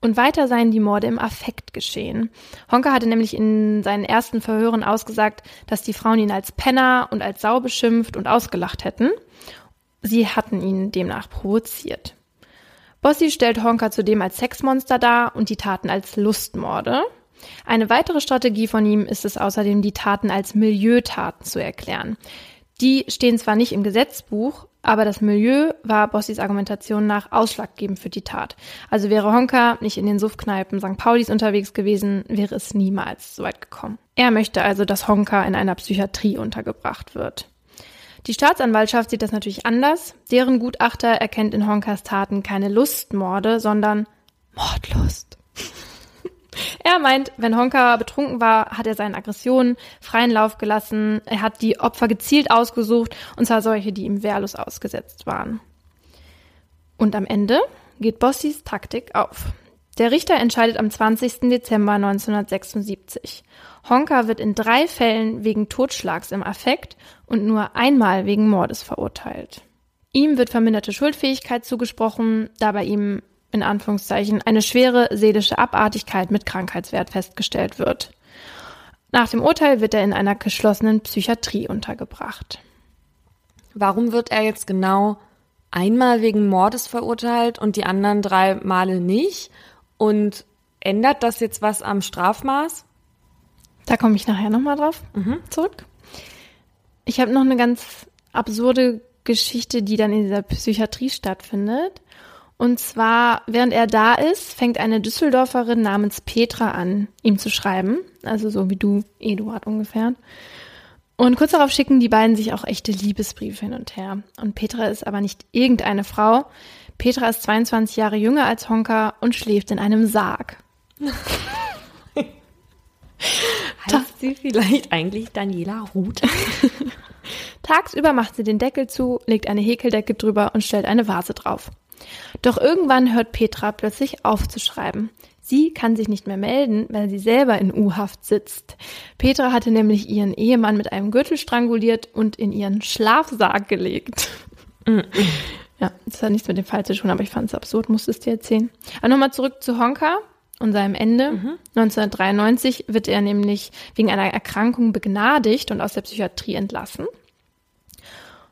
und weiter seien die Morde im Affekt geschehen. Honka hatte nämlich in seinen ersten Verhören ausgesagt, dass die Frauen ihn als Penner und als Sau beschimpft und ausgelacht hätten. Sie hatten ihn demnach provoziert. Bossi stellt Honka zudem als Sexmonster dar und die Taten als Lustmorde. Eine weitere Strategie von ihm ist es außerdem, die Taten als Milieutaten zu erklären. Die stehen zwar nicht im Gesetzbuch, aber das Milieu war Bossis Argumentation nach ausschlaggebend für die Tat. Also wäre Honka nicht in den Suffkneipen St. Paulis unterwegs gewesen, wäre es niemals so weit gekommen. Er möchte also, dass Honka in einer Psychiatrie untergebracht wird. Die Staatsanwaltschaft sieht das natürlich anders. Deren Gutachter erkennt in Honkas Taten keine Lustmorde, sondern Mordlust. Er meint, wenn Honka betrunken war, hat er seinen Aggressionen freien Lauf gelassen. Er hat die Opfer gezielt ausgesucht, und zwar solche, die ihm wehrlos ausgesetzt waren. Und am Ende geht Bossis Taktik auf. Der Richter entscheidet am 20. Dezember 1976. Honka wird in drei Fällen wegen Totschlags im Affekt und nur einmal wegen Mordes verurteilt. Ihm wird verminderte Schuldfähigkeit zugesprochen, da bei ihm in Anführungszeichen eine schwere seelische Abartigkeit mit Krankheitswert festgestellt wird. Nach dem Urteil wird er in einer geschlossenen Psychiatrie untergebracht. Warum wird er jetzt genau einmal wegen Mordes verurteilt und die anderen drei Male nicht? Und ändert das jetzt was am Strafmaß? Da komme ich nachher nochmal drauf mhm. zurück. Ich habe noch eine ganz absurde Geschichte, die dann in dieser Psychiatrie stattfindet. Und zwar, während er da ist, fängt eine Düsseldorferin namens Petra an, ihm zu schreiben. Also so wie du, Eduard ungefähr. Und kurz darauf schicken die beiden sich auch echte Liebesbriefe hin und her. Und Petra ist aber nicht irgendeine Frau. Petra ist 22 Jahre jünger als Honka und schläft in einem Sarg. *laughs* heißt sie vielleicht eigentlich Daniela Ruth? *laughs* Tagsüber macht sie den Deckel zu, legt eine Häkeldecke drüber und stellt eine Vase drauf. Doch irgendwann hört Petra plötzlich auf zu schreiben. Sie kann sich nicht mehr melden, weil sie selber in U-Haft sitzt. Petra hatte nämlich ihren Ehemann mit einem Gürtel stranguliert und in ihren Schlafsarg gelegt. Ja, das hat nichts mit dem Fall zu tun, aber ich fand es absurd, musste es dir erzählen. Aber nochmal zurück zu Honka und seinem Ende. Mhm. 1993 wird er nämlich wegen einer Erkrankung begnadigt und aus der Psychiatrie entlassen.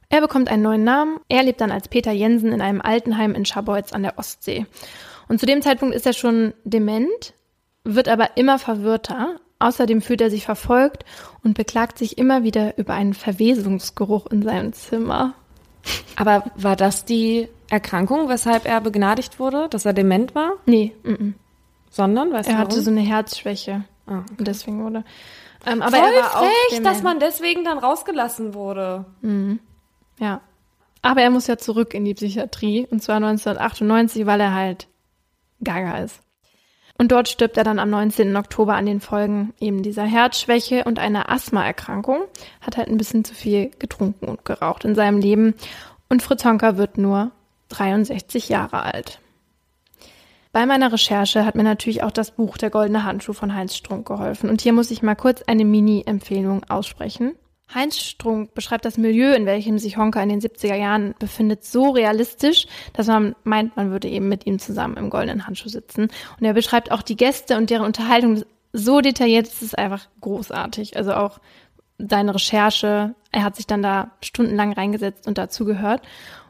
Er bekommt einen neuen Namen. Er lebt dann als Peter Jensen in einem Altenheim in Scharbeutz an der Ostsee. Und zu dem Zeitpunkt ist er schon dement, wird aber immer verwirrter. Außerdem fühlt er sich verfolgt und beklagt sich immer wieder über einen Verwesungsgeruch in seinem Zimmer. Aber war das die Erkrankung, weshalb er begnadigt wurde, dass er dement war? Nee. M -m. Sondern, weißt er du hatte warum? so eine Herzschwäche. Ah, Und deswegen wurde. Ähm, aber Voll er war frech, dass man deswegen dann rausgelassen wurde. Ja. Aber er muss ja zurück in die Psychiatrie und zwar 1998, weil er halt gaga ist. Und dort stirbt er dann am 19. Oktober an den Folgen eben dieser Herzschwäche und einer Asthmaerkrankung. Hat halt ein bisschen zu viel getrunken und geraucht in seinem Leben. Und Fritz Honka wird nur 63 Jahre alt. Bei meiner Recherche hat mir natürlich auch das Buch Der goldene Handschuh von Heinz Strunk geholfen. Und hier muss ich mal kurz eine Mini-Empfehlung aussprechen. Heinz Strunk beschreibt das Milieu, in welchem sich Honka in den 70er Jahren befindet, so realistisch, dass man meint, man würde eben mit ihm zusammen im goldenen Handschuh sitzen. Und er beschreibt auch die Gäste und deren Unterhaltung so detailliert, es ist einfach großartig. Also auch seine Recherche, er hat sich dann da stundenlang reingesetzt und dazugehört.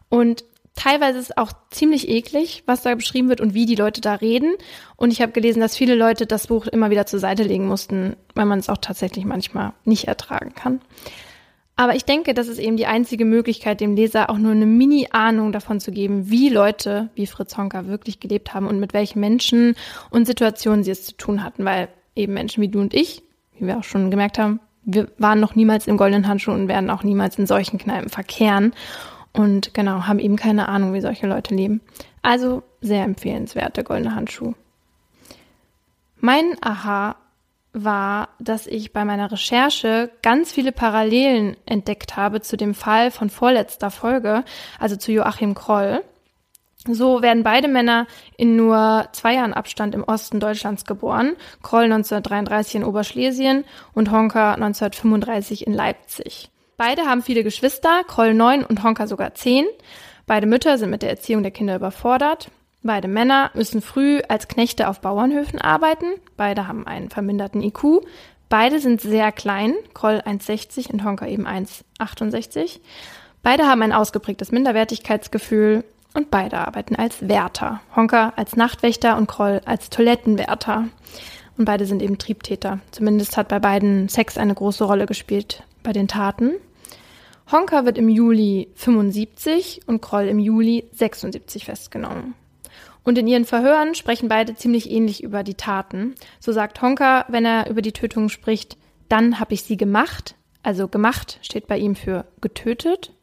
Und teilweise ist auch ziemlich eklig, was da beschrieben wird und wie die Leute da reden. Und ich habe gelesen, dass viele Leute das Buch immer wieder zur Seite legen mussten, weil man es auch tatsächlich manchmal nicht ertragen kann. Aber ich denke, das ist eben die einzige Möglichkeit, dem Leser auch nur eine Mini-Ahnung davon zu geben, wie Leute wie Fritz Honka wirklich gelebt haben und mit welchen Menschen und Situationen sie es zu tun hatten, weil eben Menschen wie du und ich, wie wir auch schon gemerkt haben, wir waren noch niemals im goldenen Handschuh und werden auch niemals in solchen Kneipen verkehren und genau, haben eben keine Ahnung, wie solche Leute leben. Also sehr empfehlenswert, der goldene Handschuh. Mein Aha war, dass ich bei meiner Recherche ganz viele Parallelen entdeckt habe zu dem Fall von vorletzter Folge, also zu Joachim Kroll. So werden beide Männer in nur zwei Jahren Abstand im Osten Deutschlands geboren. Kroll 1933 in Oberschlesien und Honka 1935 in Leipzig. Beide haben viele Geschwister, Kroll neun und Honka sogar zehn. Beide Mütter sind mit der Erziehung der Kinder überfordert. Beide Männer müssen früh als Knechte auf Bauernhöfen arbeiten. Beide haben einen verminderten IQ. Beide sind sehr klein, Kroll 1,60 und Honka eben 1,68. Beide haben ein ausgeprägtes Minderwertigkeitsgefühl und beide arbeiten als Wärter. Honka als Nachtwächter und Kroll als Toilettenwärter. und beide sind eben Triebtäter. Zumindest hat bei beiden Sex eine große Rolle gespielt bei den Taten. Honka wird im Juli 75 und Kroll im Juli 76 festgenommen. Und in ihren Verhören sprechen beide ziemlich ähnlich über die Taten. So sagt Honka, wenn er über die Tötung spricht, dann habe ich sie gemacht. Also gemacht steht bei ihm für getötet.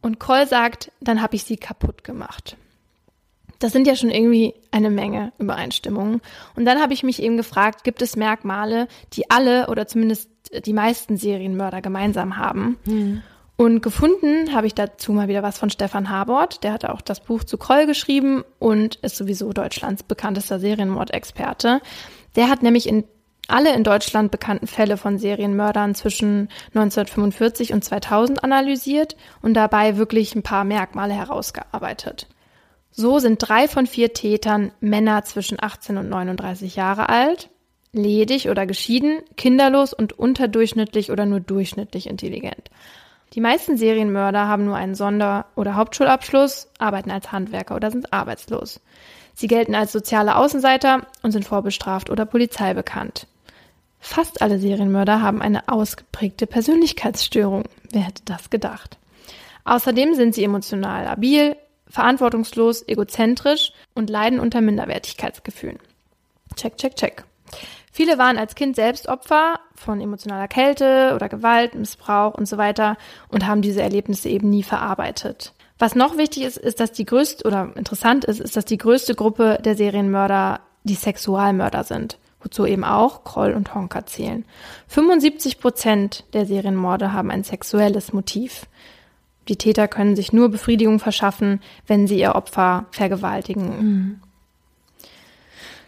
Und Kroll sagt, dann habe ich sie kaputt gemacht. Das sind ja schon irgendwie eine Menge Übereinstimmungen. Und dann habe ich mich eben gefragt, gibt es Merkmale, die alle oder zumindest die meisten Serienmörder gemeinsam haben? Hm. Und gefunden habe ich dazu mal wieder was von Stefan Habort. Der hat auch das Buch zu Kroll geschrieben und ist sowieso Deutschlands bekanntester Serienmordexperte. Der hat nämlich in alle in Deutschland bekannten Fälle von Serienmördern zwischen 1945 und 2000 analysiert und dabei wirklich ein paar Merkmale herausgearbeitet. So sind drei von vier Tätern Männer zwischen 18 und 39 Jahre alt, ledig oder geschieden, kinderlos und unterdurchschnittlich oder nur durchschnittlich intelligent. Die meisten Serienmörder haben nur einen Sonder- oder Hauptschulabschluss, arbeiten als Handwerker oder sind arbeitslos. Sie gelten als soziale Außenseiter und sind vorbestraft oder Polizei bekannt. Fast alle Serienmörder haben eine ausgeprägte Persönlichkeitsstörung. Wer hätte das gedacht? Außerdem sind sie emotional labil, verantwortungslos, egozentrisch und leiden unter Minderwertigkeitsgefühlen. Check, check, check. Viele waren als Kind selbst Opfer von emotionaler Kälte oder Gewalt, Missbrauch und so weiter und haben diese Erlebnisse eben nie verarbeitet. Was noch wichtig ist, ist, dass die größte oder interessant ist, ist, dass die größte Gruppe der Serienmörder die Sexualmörder sind, wozu eben auch Kroll und Honka zählen. 75 Prozent der Serienmorde haben ein sexuelles Motiv. Die Täter können sich nur Befriedigung verschaffen, wenn sie ihr Opfer vergewaltigen. Mhm.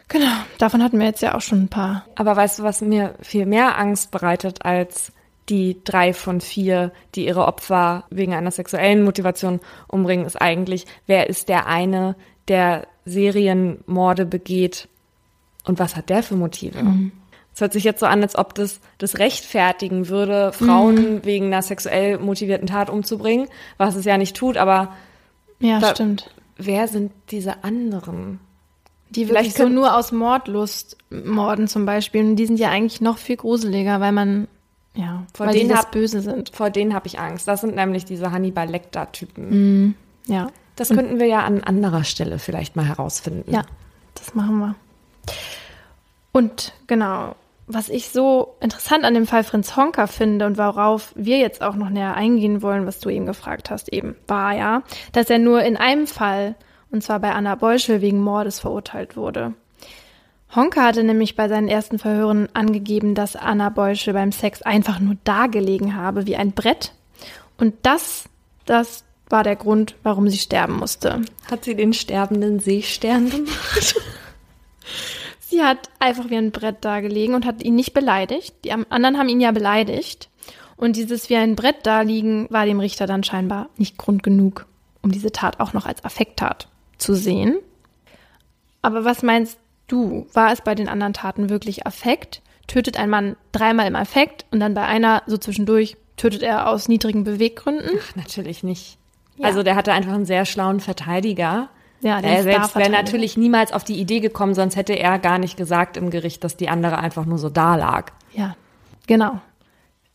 Genau, davon hatten wir jetzt ja auch schon ein paar. Aber weißt du, was mir viel mehr Angst bereitet als die drei von vier, die ihre Opfer wegen einer sexuellen Motivation umbringen, ist eigentlich, wer ist der eine, der Serienmorde begeht und was hat der für Motive? Mhm. Es hört sich jetzt so an, als ob das das rechtfertigen würde, Frauen mhm. wegen einer sexuell motivierten Tat umzubringen, was es ja nicht tut, aber ja, da, stimmt. Wer sind diese anderen? Die vielleicht so nur aus Mordlust morden zum Beispiel. Und die sind ja eigentlich noch viel gruseliger, weil man, ja, vor weil denen die hab, böse sind. Vor denen habe ich Angst. Das sind nämlich diese Hannibal Lecter-Typen. Mm, ja. Das Und, könnten wir ja an anderer Stelle vielleicht mal herausfinden. Ja, das machen wir. Und genau, was ich so interessant an dem Fall Fritz Honka finde und worauf wir jetzt auch noch näher eingehen wollen, was du eben gefragt hast, eben war ja, dass er nur in einem Fall, und zwar bei Anna Beuschel, wegen Mordes verurteilt wurde. Honka hatte nämlich bei seinen ersten Verhören angegeben, dass Anna Beuschel beim Sex einfach nur dagelegen habe wie ein Brett. Und das, das war der Grund, warum sie sterben musste. Hat sie den sterbenden Seestern gemacht? *laughs* Sie hat einfach wie ein Brett da gelegen und hat ihn nicht beleidigt. Die anderen haben ihn ja beleidigt. Und dieses wie ein Brett da liegen war dem Richter dann scheinbar nicht Grund genug, um diese Tat auch noch als Affekttat zu sehen. Aber was meinst du? War es bei den anderen Taten wirklich Affekt? Tötet ein Mann dreimal im Affekt und dann bei einer so zwischendurch tötet er aus niedrigen Beweggründen? Ach, natürlich nicht. Ja. Also der hatte einfach einen sehr schlauen Verteidiger, ja, er selbst wäre natürlich niemals auf die Idee gekommen, sonst hätte er gar nicht gesagt im Gericht, dass die andere einfach nur so da lag. Ja, genau.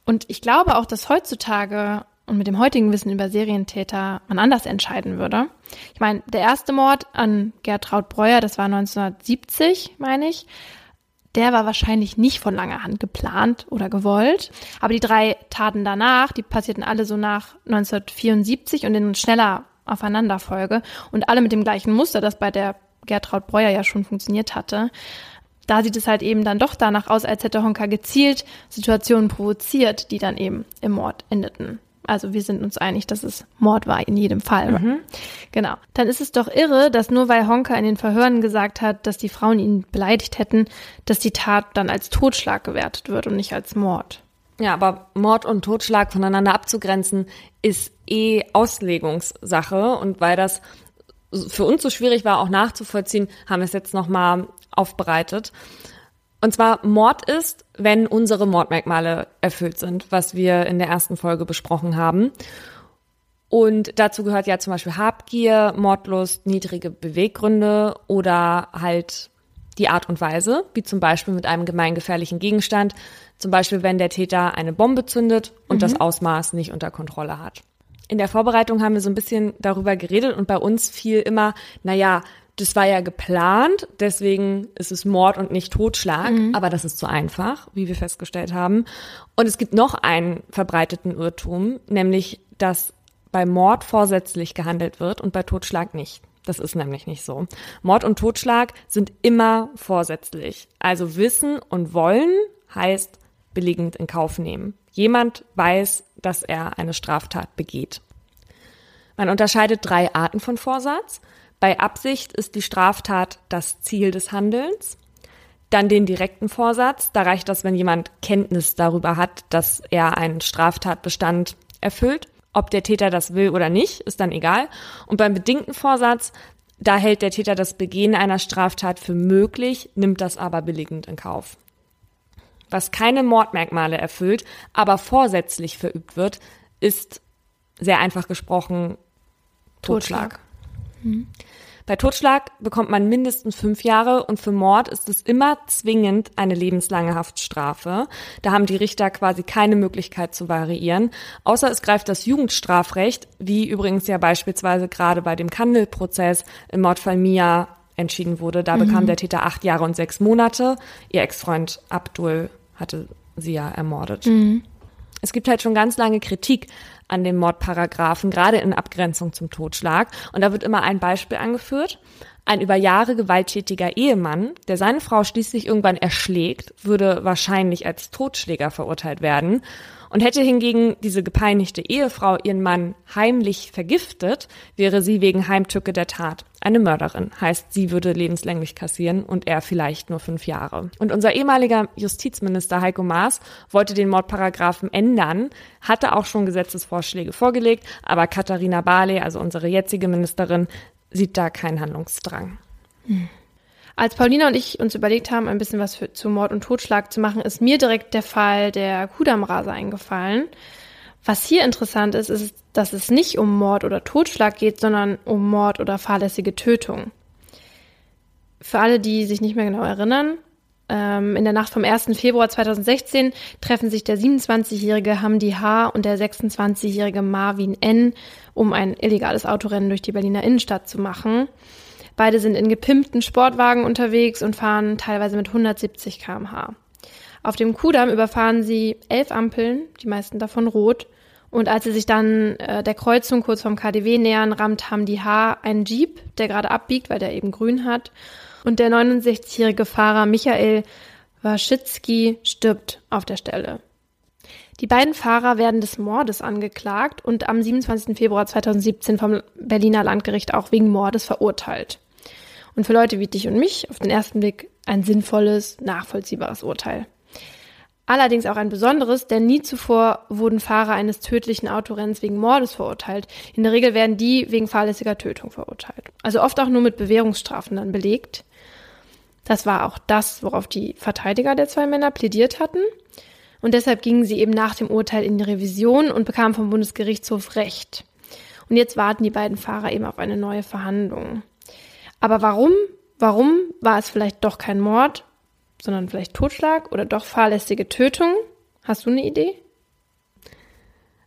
Und ich glaube auch, dass heutzutage und mit dem heutigen Wissen über Serientäter man anders entscheiden würde. Ich meine, der erste Mord an Gertraud Breuer, das war 1970, meine ich, der war wahrscheinlich nicht von langer Hand geplant oder gewollt. Aber die drei Taten danach, die passierten alle so nach 1974 und in schneller Aufeinanderfolge und alle mit dem gleichen Muster, das bei der Gertraud Breuer ja schon funktioniert hatte. Da sieht es halt eben dann doch danach aus, als hätte Honka gezielt Situationen provoziert, die dann eben im Mord endeten. Also wir sind uns einig, dass es Mord war in jedem Fall. Mhm. Genau. Dann ist es doch irre, dass nur weil Honka in den Verhören gesagt hat, dass die Frauen ihn beleidigt hätten, dass die Tat dann als Totschlag gewertet wird und nicht als Mord. Ja, aber Mord und Totschlag voneinander abzugrenzen, ist eh Auslegungssache. Und weil das für uns so schwierig war, auch nachzuvollziehen, haben wir es jetzt nochmal aufbereitet. Und zwar Mord ist, wenn unsere Mordmerkmale erfüllt sind, was wir in der ersten Folge besprochen haben. Und dazu gehört ja zum Beispiel Habgier, Mordlust, niedrige Beweggründe oder halt die Art und Weise, wie zum Beispiel mit einem gemeingefährlichen Gegenstand, zum Beispiel wenn der Täter eine Bombe zündet und mhm. das Ausmaß nicht unter Kontrolle hat. In der Vorbereitung haben wir so ein bisschen darüber geredet und bei uns fiel immer, naja, das war ja geplant, deswegen ist es Mord und nicht Totschlag, mhm. aber das ist zu einfach, wie wir festgestellt haben. Und es gibt noch einen verbreiteten Irrtum, nämlich, dass bei Mord vorsätzlich gehandelt wird und bei Totschlag nicht. Das ist nämlich nicht so. Mord und Totschlag sind immer vorsätzlich. Also wissen und wollen heißt billigend in Kauf nehmen. Jemand weiß, dass er eine Straftat begeht. Man unterscheidet drei Arten von Vorsatz. Bei Absicht ist die Straftat das Ziel des Handelns. Dann den direkten Vorsatz. Da reicht das, wenn jemand Kenntnis darüber hat, dass er einen Straftatbestand erfüllt. Ob der Täter das will oder nicht, ist dann egal. Und beim bedingten Vorsatz, da hält der Täter das Begehen einer Straftat für möglich, nimmt das aber billigend in Kauf. Was keine Mordmerkmale erfüllt, aber vorsätzlich verübt wird, ist sehr einfach gesprochen Totschlag. Totschlag. Bei Totschlag bekommt man mindestens fünf Jahre und für Mord ist es immer zwingend eine lebenslange Haftstrafe. Da haben die Richter quasi keine Möglichkeit zu variieren, außer es greift das Jugendstrafrecht, wie übrigens ja beispielsweise gerade bei dem Kandelprozess im Mordfall Mia entschieden wurde. Da mhm. bekam der Täter acht Jahre und sechs Monate. Ihr Ex-Freund Abdul hatte sie ja ermordet. Mhm. Es gibt halt schon ganz lange Kritik an den Mordparagraphen, gerade in Abgrenzung zum Totschlag. Und da wird immer ein Beispiel angeführt. Ein über Jahre gewalttätiger Ehemann, der seine Frau schließlich irgendwann erschlägt, würde wahrscheinlich als Totschläger verurteilt werden. Und hätte hingegen diese gepeinigte Ehefrau ihren Mann heimlich vergiftet, wäre sie wegen Heimtücke der Tat eine Mörderin. Heißt, sie würde lebenslänglich kassieren und er vielleicht nur fünf Jahre. Und unser ehemaliger Justizminister Heiko Maas wollte den Mordparagraphen ändern, hatte auch schon Gesetzesvorschläge vorgelegt, aber Katharina Barley, also unsere jetzige Ministerin, sieht da keinen Handlungsdrang. Hm. Als Paulina und ich uns überlegt haben, ein bisschen was für, zu Mord und Totschlag zu machen, ist mir direkt der Fall der Kudamrase eingefallen. Was hier interessant ist, ist, dass es nicht um Mord oder Totschlag geht, sondern um Mord oder fahrlässige Tötung. Für alle, die sich nicht mehr genau erinnern, ähm, in der Nacht vom 1. Februar 2016 treffen sich der 27-jährige Hamdi H. und der 26-jährige Marvin N., um ein illegales Autorennen durch die Berliner Innenstadt zu machen. Beide sind in gepimpten Sportwagen unterwegs und fahren teilweise mit 170 km/h. Auf dem Kudamm überfahren sie elf Ampeln, die meisten davon rot. Und als sie sich dann äh, der Kreuzung kurz vom KDW nähern, rammt Hamdi H. einen Jeep, der gerade abbiegt, weil der eben grün hat. Und der 69-jährige Fahrer Michael Waschitzki stirbt auf der Stelle. Die beiden Fahrer werden des Mordes angeklagt und am 27. Februar 2017 vom Berliner Landgericht auch wegen Mordes verurteilt. Und für Leute wie dich und mich auf den ersten Blick ein sinnvolles, nachvollziehbares Urteil. Allerdings auch ein besonderes, denn nie zuvor wurden Fahrer eines tödlichen Autorenns wegen Mordes verurteilt. In der Regel werden die wegen fahrlässiger Tötung verurteilt. Also oft auch nur mit Bewährungsstrafen dann belegt. Das war auch das, worauf die Verteidiger der zwei Männer plädiert hatten. Und deshalb gingen sie eben nach dem Urteil in die Revision und bekamen vom Bundesgerichtshof Recht. Und jetzt warten die beiden Fahrer eben auf eine neue Verhandlung. Aber warum? Warum war es vielleicht doch kein Mord, sondern vielleicht Totschlag oder doch fahrlässige Tötung? Hast du eine Idee?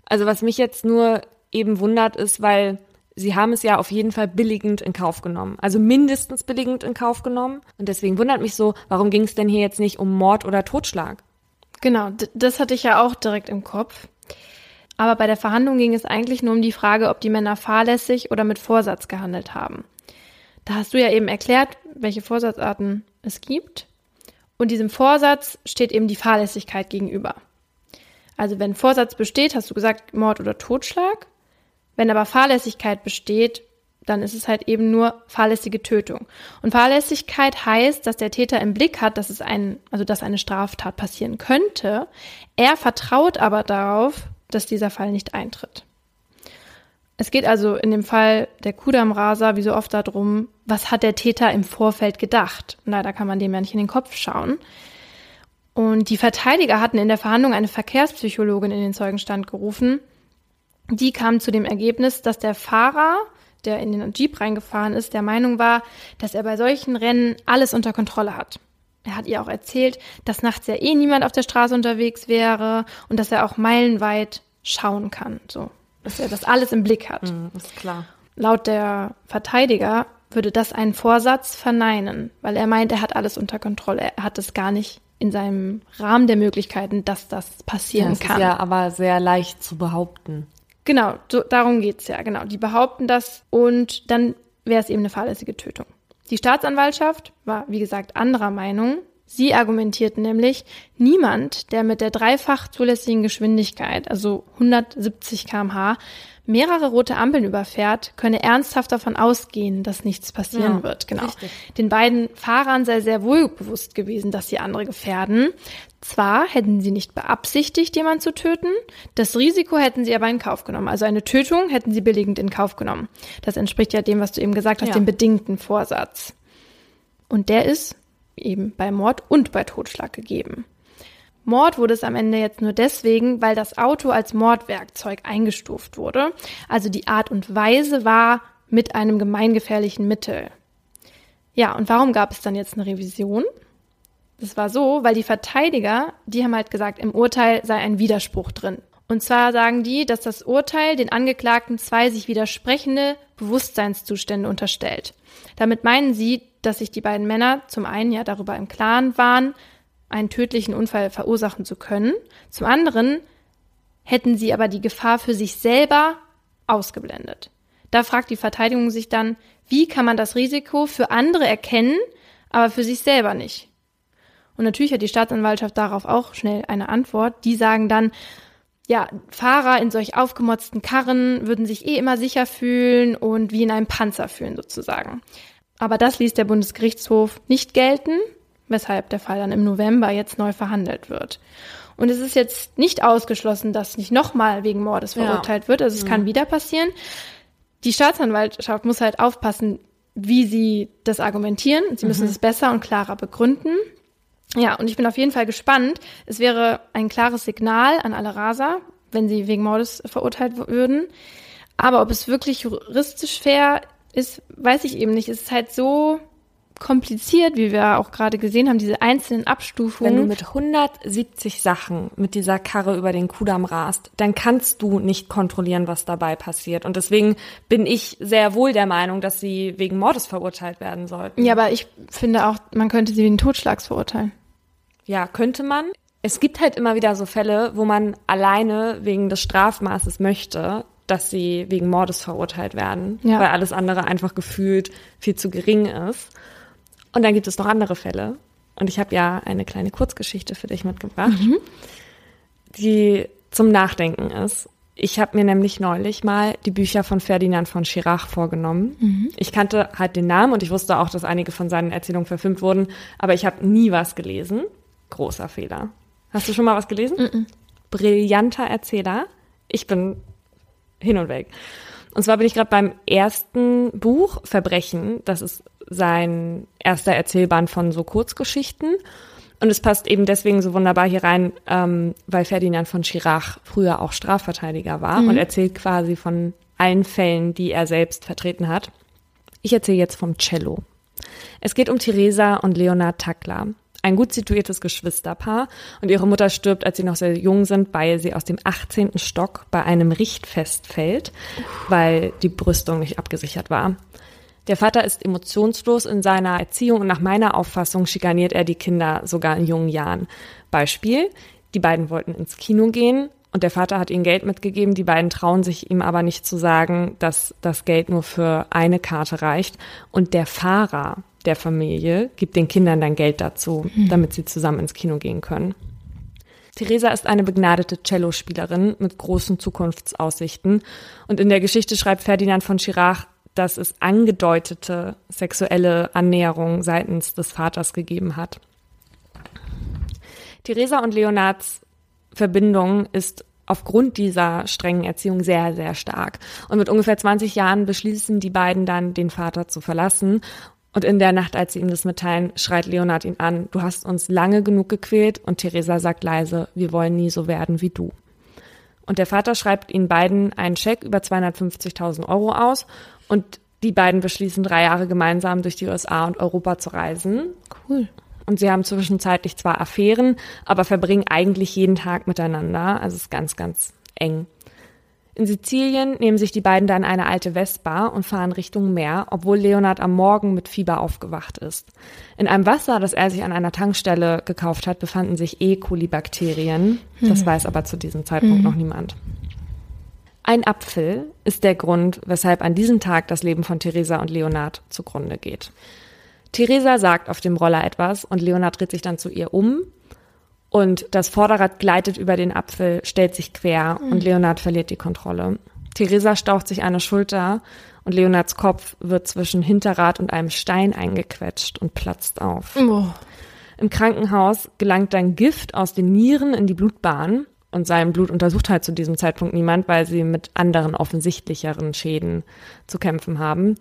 Also was mich jetzt nur eben wundert, ist, weil sie haben es ja auf jeden Fall billigend in Kauf genommen. Also mindestens billigend in Kauf genommen. Und deswegen wundert mich so, warum ging es denn hier jetzt nicht um Mord oder Totschlag? Genau, das hatte ich ja auch direkt im Kopf. Aber bei der Verhandlung ging es eigentlich nur um die Frage, ob die Männer fahrlässig oder mit Vorsatz gehandelt haben. Da hast du ja eben erklärt, welche Vorsatzarten es gibt. Und diesem Vorsatz steht eben die Fahrlässigkeit gegenüber. Also wenn Vorsatz besteht, hast du gesagt Mord oder Totschlag. Wenn aber Fahrlässigkeit besteht, dann ist es halt eben nur fahrlässige Tötung. Und Fahrlässigkeit heißt, dass der Täter im Blick hat, dass es ein, also dass eine Straftat passieren könnte. Er vertraut aber darauf, dass dieser Fall nicht eintritt. Es geht also in dem Fall der Kudam-Rasa wie so oft darum, was hat der Täter im Vorfeld gedacht? Leider kann man dem ja nicht in den Kopf schauen. Und die Verteidiger hatten in der Verhandlung eine Verkehrspsychologin in den Zeugenstand gerufen. Die kam zu dem Ergebnis, dass der Fahrer der in den Jeep reingefahren ist, der Meinung war, dass er bei solchen Rennen alles unter Kontrolle hat. Er hat ihr auch erzählt, dass nachts ja eh niemand auf der Straße unterwegs wäre und dass er auch meilenweit schauen kann, so, dass er das alles im Blick hat. Mhm, ist klar. Laut der Verteidiger würde das einen Vorsatz verneinen, weil er meint, er hat alles unter Kontrolle. Er hat es gar nicht in seinem Rahmen der Möglichkeiten, dass das passieren das kann. Ist ja aber sehr leicht zu behaupten. Genau, so, darum geht's ja, genau. Die behaupten das und dann wäre es eben eine fahrlässige Tötung. Die Staatsanwaltschaft war, wie gesagt, anderer Meinung. Sie argumentierten nämlich, niemand, der mit der dreifach zulässigen Geschwindigkeit, also 170 kmh, mehrere rote Ampeln überfährt, könne ernsthaft davon ausgehen, dass nichts passieren Ja, wird. Genau. richtig. Den beiden Fahrern sei sehr wohl bewusst gewesen, dass sie andere gefährden. Zwar hätten sie nicht beabsichtigt, jemanden zu töten, das Risiko hätten sie aber in Kauf genommen. Also eine Tötung hätten sie billigend in Kauf genommen. Das entspricht ja dem, was du eben gesagt hast, Ja. dem bedingten Vorsatz. Und der ist eben bei Mord und bei Totschlag gegeben. Mord wurde es am Ende jetzt nur deswegen, weil das Auto als Mordwerkzeug eingestuft wurde. Also die Art und Weise war mit einem gemeingefährlichen Mittel. Ja, und warum gab es dann jetzt eine Revision? Das war so, weil die Verteidiger, die haben halt gesagt, im Urteil sei ein Widerspruch drin. Und zwar sagen die, dass das Urteil den Angeklagten zwei sich widersprechende Bewusstseinszustände unterstellt. Damit meinen sie, dass sich die beiden Männer zum einen ja darüber im Klaren waren, einen tödlichen Unfall verursachen zu können, zum anderen hätten sie aber die Gefahr für sich selber ausgeblendet. Da fragt die Verteidigung sich dann, wie kann man das Risiko für andere erkennen, aber für sich selber nicht? Und natürlich hat die Staatsanwaltschaft darauf auch schnell eine Antwort. Die sagen dann, ja, Fahrer in solch aufgemotzten Karren würden sich eh immer sicher fühlen und wie in einem Panzer fühlen sozusagen. Aber das ließ der Bundesgerichtshof nicht gelten, weshalb der Fall dann im November jetzt neu verhandelt wird. Und es ist jetzt nicht ausgeschlossen, dass nicht nochmal wegen Mordes Ja. verurteilt wird. Also es kann wieder passieren. Die Staatsanwaltschaft muss halt aufpassen, wie sie das argumentieren. Sie müssen es besser und klarer begründen. Ja, und ich bin auf jeden Fall gespannt. Es wäre ein klares Signal an alle Raser, wenn sie wegen Mordes verurteilt würden. Aber ob es wirklich juristisch fair ist, weiß ich eben nicht. Es ist halt so kompliziert, wie wir auch gerade gesehen haben, diese einzelnen Wenn du Abstufungen. mit 170 Sachen mit dieser Karre über den Kudamm rast, dann kannst du nicht kontrollieren, was dabei passiert. Und deswegen bin ich sehr wohl der Meinung, dass sie wegen Mordes verurteilt werden sollten. ja, aber ich finde auch, man könnte sie wegen Totschlags verurteilen. Ja, könnte man. Es gibt halt immer wieder so Fälle, wo man alleine wegen des Strafmaßes möchte, dass sie wegen Mordes verurteilt werden, Ja. weil alles andere einfach gefühlt viel zu gering ist. Und dann gibt es noch andere Fälle. Und ich habe ja eine kleine Kurzgeschichte für dich mitgebracht, die zum Nachdenken ist. Ich habe mir nämlich neulich mal die Bücher von Ferdinand von Schirach vorgenommen. Ich kannte halt den Namen und ich wusste auch, dass einige von seinen Erzählungen verfilmt wurden, aber ich habe nie was gelesen. Großer Fehler. Hast du schon mal was gelesen? Brillanter Erzähler. Ich bin hin und weg. Und zwar bin ich gerade beim ersten Buch Verbrechen. Das ist sein erster Erzählband von so Kurzgeschichten. Und es passt eben deswegen so wunderbar hier rein, ähm, weil Ferdinand von Schirach früher auch Strafverteidiger war und erzählt quasi von allen Fällen, die er selbst vertreten hat. Ich erzähle jetzt vom Cello. Es geht um Theresa und Leonard Tackler, ein gut situiertes Geschwisterpaar und ihre Mutter stirbt, als sie noch sehr jung sind, weil sie aus dem 18. Stock bei einem Richtfest fällt, weil die Brüstung nicht abgesichert war. Der Vater ist emotionslos in seiner Erziehung und nach meiner Auffassung schikaniert er die Kinder sogar in jungen Jahren. Beispiel, die beiden wollten ins Kino gehen und der Vater hat ihnen Geld mitgegeben, die beiden trauen sich ihm aber nicht zu sagen, dass das Geld nur für eine Karte reicht und der Fahrer der Familie gibt den Kindern dann Geld dazu, damit sie zusammen ins Kino gehen können. Theresa ist eine begnadete Cellospielerin mit großen Zukunftsaussichten und in der Geschichte schreibt Ferdinand von Schirach, dass es angedeutete sexuelle Annäherung seitens des Vaters gegeben hat. Theresa und Leonards Verbindung ist aufgrund dieser strengen Erziehung sehr, sehr stark. Und mit ungefähr 20 Jahren beschließen die beiden dann, den Vater zu verlassen. Und in der Nacht, als sie ihm das mitteilen, schreit Leonard ihn an, du hast uns lange genug gequält. Und Theresa sagt leise, wir wollen nie so werden wie du. Und der Vater schreibt ihnen beiden einen Scheck über 250.000 Euro aus Und die beiden beschließen, drei Jahre gemeinsam durch die USA und Europa zu reisen. Cool. Und sie haben zwischenzeitlich zwar Affären, aber verbringen eigentlich jeden Tag miteinander. Also es ist ganz, ganz eng. In Sizilien nehmen sich die beiden dann eine alte Vespa und fahren Richtung Meer, obwohl Leonard am Morgen mit Fieber aufgewacht ist. In einem Wasser, das er sich an einer Tankstelle gekauft hat, befanden sich E. coli-Bakterien. Das hm. weiß aber zu diesem Zeitpunkt hm. noch niemand. Ein Apfel ist der Grund, weshalb an diesem Tag das Leben von Theresa und Leonard zugrunde geht. Theresa sagt auf dem Roller etwas und Leonard dreht sich dann zu ihr um und das Vorderrad gleitet über den Apfel, stellt sich quer mhm. und Leonard verliert die Kontrolle. Theresa staucht sich eine Schulter und Leonards Kopf wird zwischen Hinterrad und einem Stein eingequetscht und platzt auf. Oh. Im Krankenhaus gelangt dann Gift aus den Nieren in die Blutbahn und sein Blut untersucht halt zu diesem Zeitpunkt niemand, weil sie mit anderen offensichtlicheren Schäden zu kämpfen haben.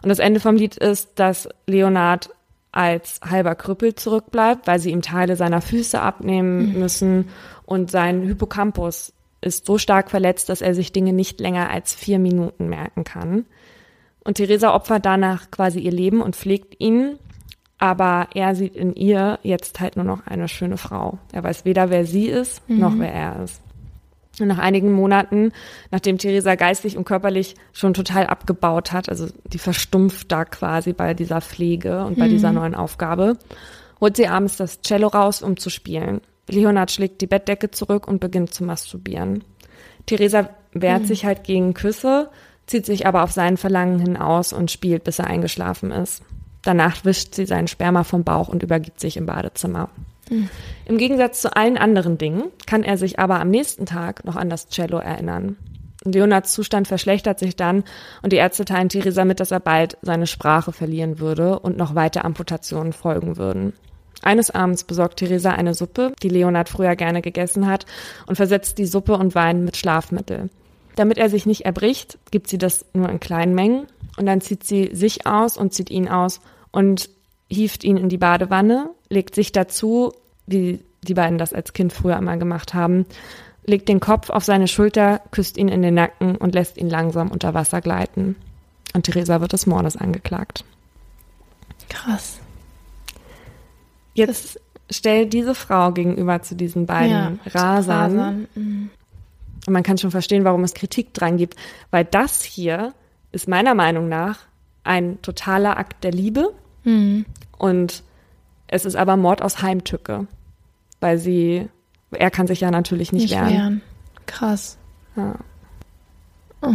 Und das Ende vom Lied ist, dass Leonard als halber Krüppel zurückbleibt, weil sie ihm Teile seiner Füße abnehmen mhm. müssen und sein Hippocampus ist so stark verletzt, dass er sich Dinge nicht länger als vier Minuten merken kann. Und Theresa opfert danach quasi ihr Leben und pflegt ihn, aber er sieht in ihr jetzt halt nur noch eine schöne Frau. Er weiß weder, wer sie ist, mhm. noch wer er ist. Und nach einigen Monaten, nachdem Theresa geistig und körperlich schon total abgebaut hat, also die verstumpft da quasi bei dieser Pflege und bei mhm. dieser neuen Aufgabe, holt sie abends das Cello raus, um zu spielen. Leonard schlägt die Bettdecke zurück und beginnt zu masturbieren. Theresa wehrt mhm. sich halt gegen Küsse, zieht sich aber auf seinen Verlangen hin aus und spielt, bis er eingeschlafen ist. Danach wischt sie seinen Sperma vom Bauch und übergibt sich im Badezimmer. Im Gegensatz zu allen anderen Dingen kann er sich aber am nächsten Tag noch an das Cello erinnern. Leonards Zustand verschlechtert sich dann und die Ärzte teilen Theresa mit, dass er bald seine Sprache verlieren würde und noch weitere Amputationen folgen würden. Eines Abends besorgt Theresa eine Suppe, die Leonard früher gerne gegessen hat, und versetzt die Suppe und Wein mit Schlafmittel. Damit er sich nicht erbricht, gibt sie das nur in kleinen Mengen und dann zieht sie sich aus und zieht ihn aus und hieft ihn in die Badewanne, legt sich dazu, wie die beiden das als Kind früher einmal gemacht haben, legt den Kopf auf seine Schulter, küsst ihn in den Nacken und lässt ihn langsam unter Wasser gleiten. Und Theresa wird des Mordes angeklagt. Krass. Jetzt das stell diese Frau gegenüber zu diesen beiden ja, Rasern. Rasern. Mhm. Und man kann schon verstehen, warum es Kritik dran gibt, weil das hier ist meiner Meinung nach ein totaler Akt der Liebe Mhm. Und es ist aber Mord aus Heimtücke, weil sie, er kann sich ja natürlich nicht, nicht wehren. wehren. Krass. Ja. Oh,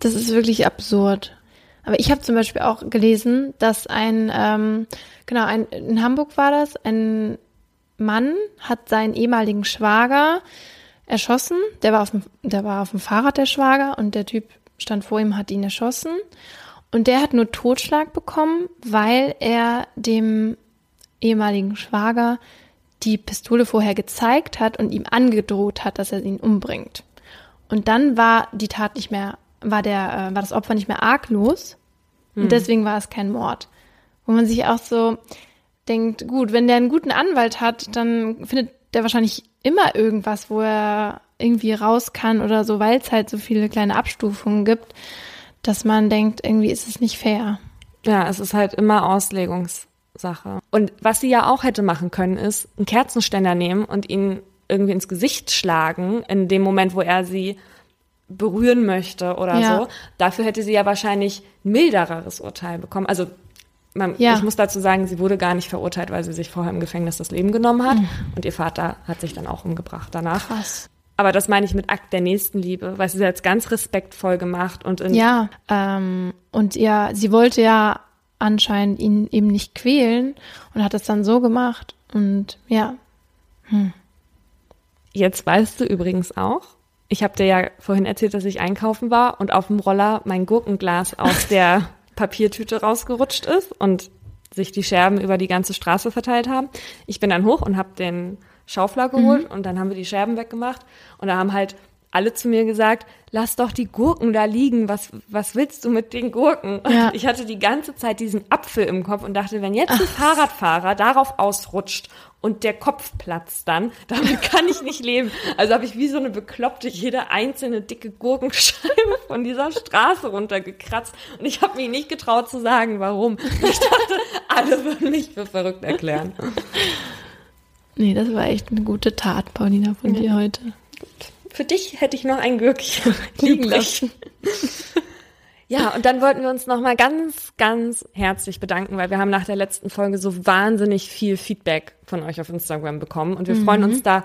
das ist wirklich absurd. Aber ich habe zum Beispiel auch gelesen, dass ein, ähm, genau, ein, in Hamburg war das, ein Mann hat seinen ehemaligen Schwager erschossen. Der war auf dem, der war auf dem Fahrrad, der Schwager, und der Typ stand vor ihm, hat ihn erschossen. Und der hat nur Totschlag bekommen, weil er dem ehemaligen Schwager die Pistole vorher gezeigt hat und ihm angedroht hat, dass er ihn umbringt. Und dann war die Tat nicht mehr, war der, äh, war das Opfer nicht mehr arglos und hm. deswegen war es kein Mord. Wo man sich auch so denkt, gut, wenn der einen guten Anwalt hat, dann findet der wahrscheinlich immer irgendwas, wo er irgendwie raus kann oder so, weil es halt so viele kleine Abstufungen gibt dass man denkt, irgendwie ist es nicht fair. Ja, es ist halt immer Auslegungssache. Und was sie ja auch hätte machen können, ist einen Kerzenständer nehmen und ihn irgendwie ins Gesicht schlagen, in dem Moment, wo er sie berühren möchte oder ja. so. Dafür hätte sie ja wahrscheinlich mildereres Urteil bekommen. Also man, ja. ich muss dazu sagen, sie wurde gar nicht verurteilt, weil sie sich vorher im Gefängnis das Leben genommen hat. Mhm. Und ihr Vater hat sich dann auch umgebracht danach. Krass. Aber das meine ich mit Akt der Nächstenliebe, weil sie jetzt ganz respektvoll gemacht und in ja ähm, und ja, sie wollte ja anscheinend ihn eben nicht quälen und hat es dann so gemacht und ja. Hm. Jetzt weißt du übrigens auch, ich habe dir ja vorhin erzählt, dass ich einkaufen war und auf dem Roller mein Gurkenglas aus *laughs* der Papiertüte rausgerutscht ist und sich die Scherben über die ganze Straße verteilt haben. Ich bin dann hoch und habe den Schaufler geholt mhm. und dann haben wir die Scherben weggemacht und da haben halt alle zu mir gesagt, lass doch die Gurken da liegen, was, was willst du mit den Gurken? Ja. Ich hatte die ganze Zeit diesen Apfel im Kopf und dachte, wenn jetzt ein Fahrradfahrer darauf ausrutscht und der Kopf platzt dann, damit kann ich nicht leben. Also habe ich wie so eine Bekloppte jede einzelne dicke Gurkenscheibe von dieser Straße runtergekratzt und ich habe mich nicht getraut zu sagen, warum. Ich dachte, alle würden mich für verrückt erklären. *laughs* Nee, das war echt eine gute Tat, Paulina, von dir heute. Für dich hätte ich noch ein Gürkchen *laughs* liegen lassen. Ja, und dann wollten wir uns nochmal ganz, ganz herzlich bedanken, weil wir haben nach der letzten Folge so wahnsinnig viel Feedback von euch auf Instagram bekommen und wir freuen uns da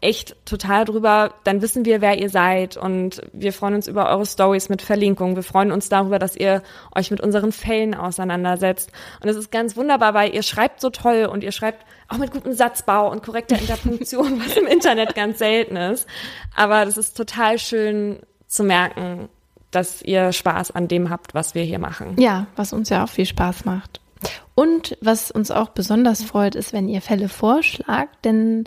echt total drüber. Dann wissen wir, wer ihr seid und wir freuen uns über eure Stories mit Verlinkung. Wir freuen uns darüber, dass ihr euch mit unseren Fällen auseinandersetzt. Und es ist ganz wunderbar, weil ihr schreibt so toll und ihr schreibt auch mit gutem Satzbau und korrekter Interpunktion, *laughs* was im Internet ganz selten ist. Aber das ist total schön zu merken, dass ihr Spaß an dem habt, was wir hier machen. Ja, was uns ja auch viel Spaß macht. Und was uns auch besonders freut, ist, wenn ihr Fälle vorschlagt, denn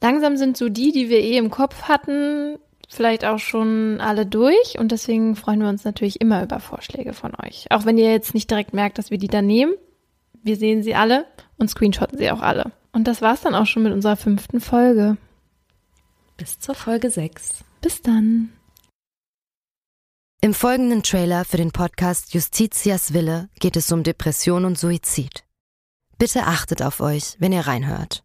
langsam sind so die, die wir eh im Kopf hatten, vielleicht auch schon alle durch und deswegen freuen wir uns natürlich immer über Vorschläge von euch. Auch wenn ihr jetzt nicht direkt merkt, dass wir die da nehmen. Wir sehen sie alle und screenshotten sie auch alle. Und das war's dann auch schon mit unserer fünften Folge. Bis zur Folge 6. Bis dann. Im folgenden Trailer für den Podcast Justitias Wille geht es um Depression und Suizid. Bitte achtet auf euch, wenn ihr reinhört.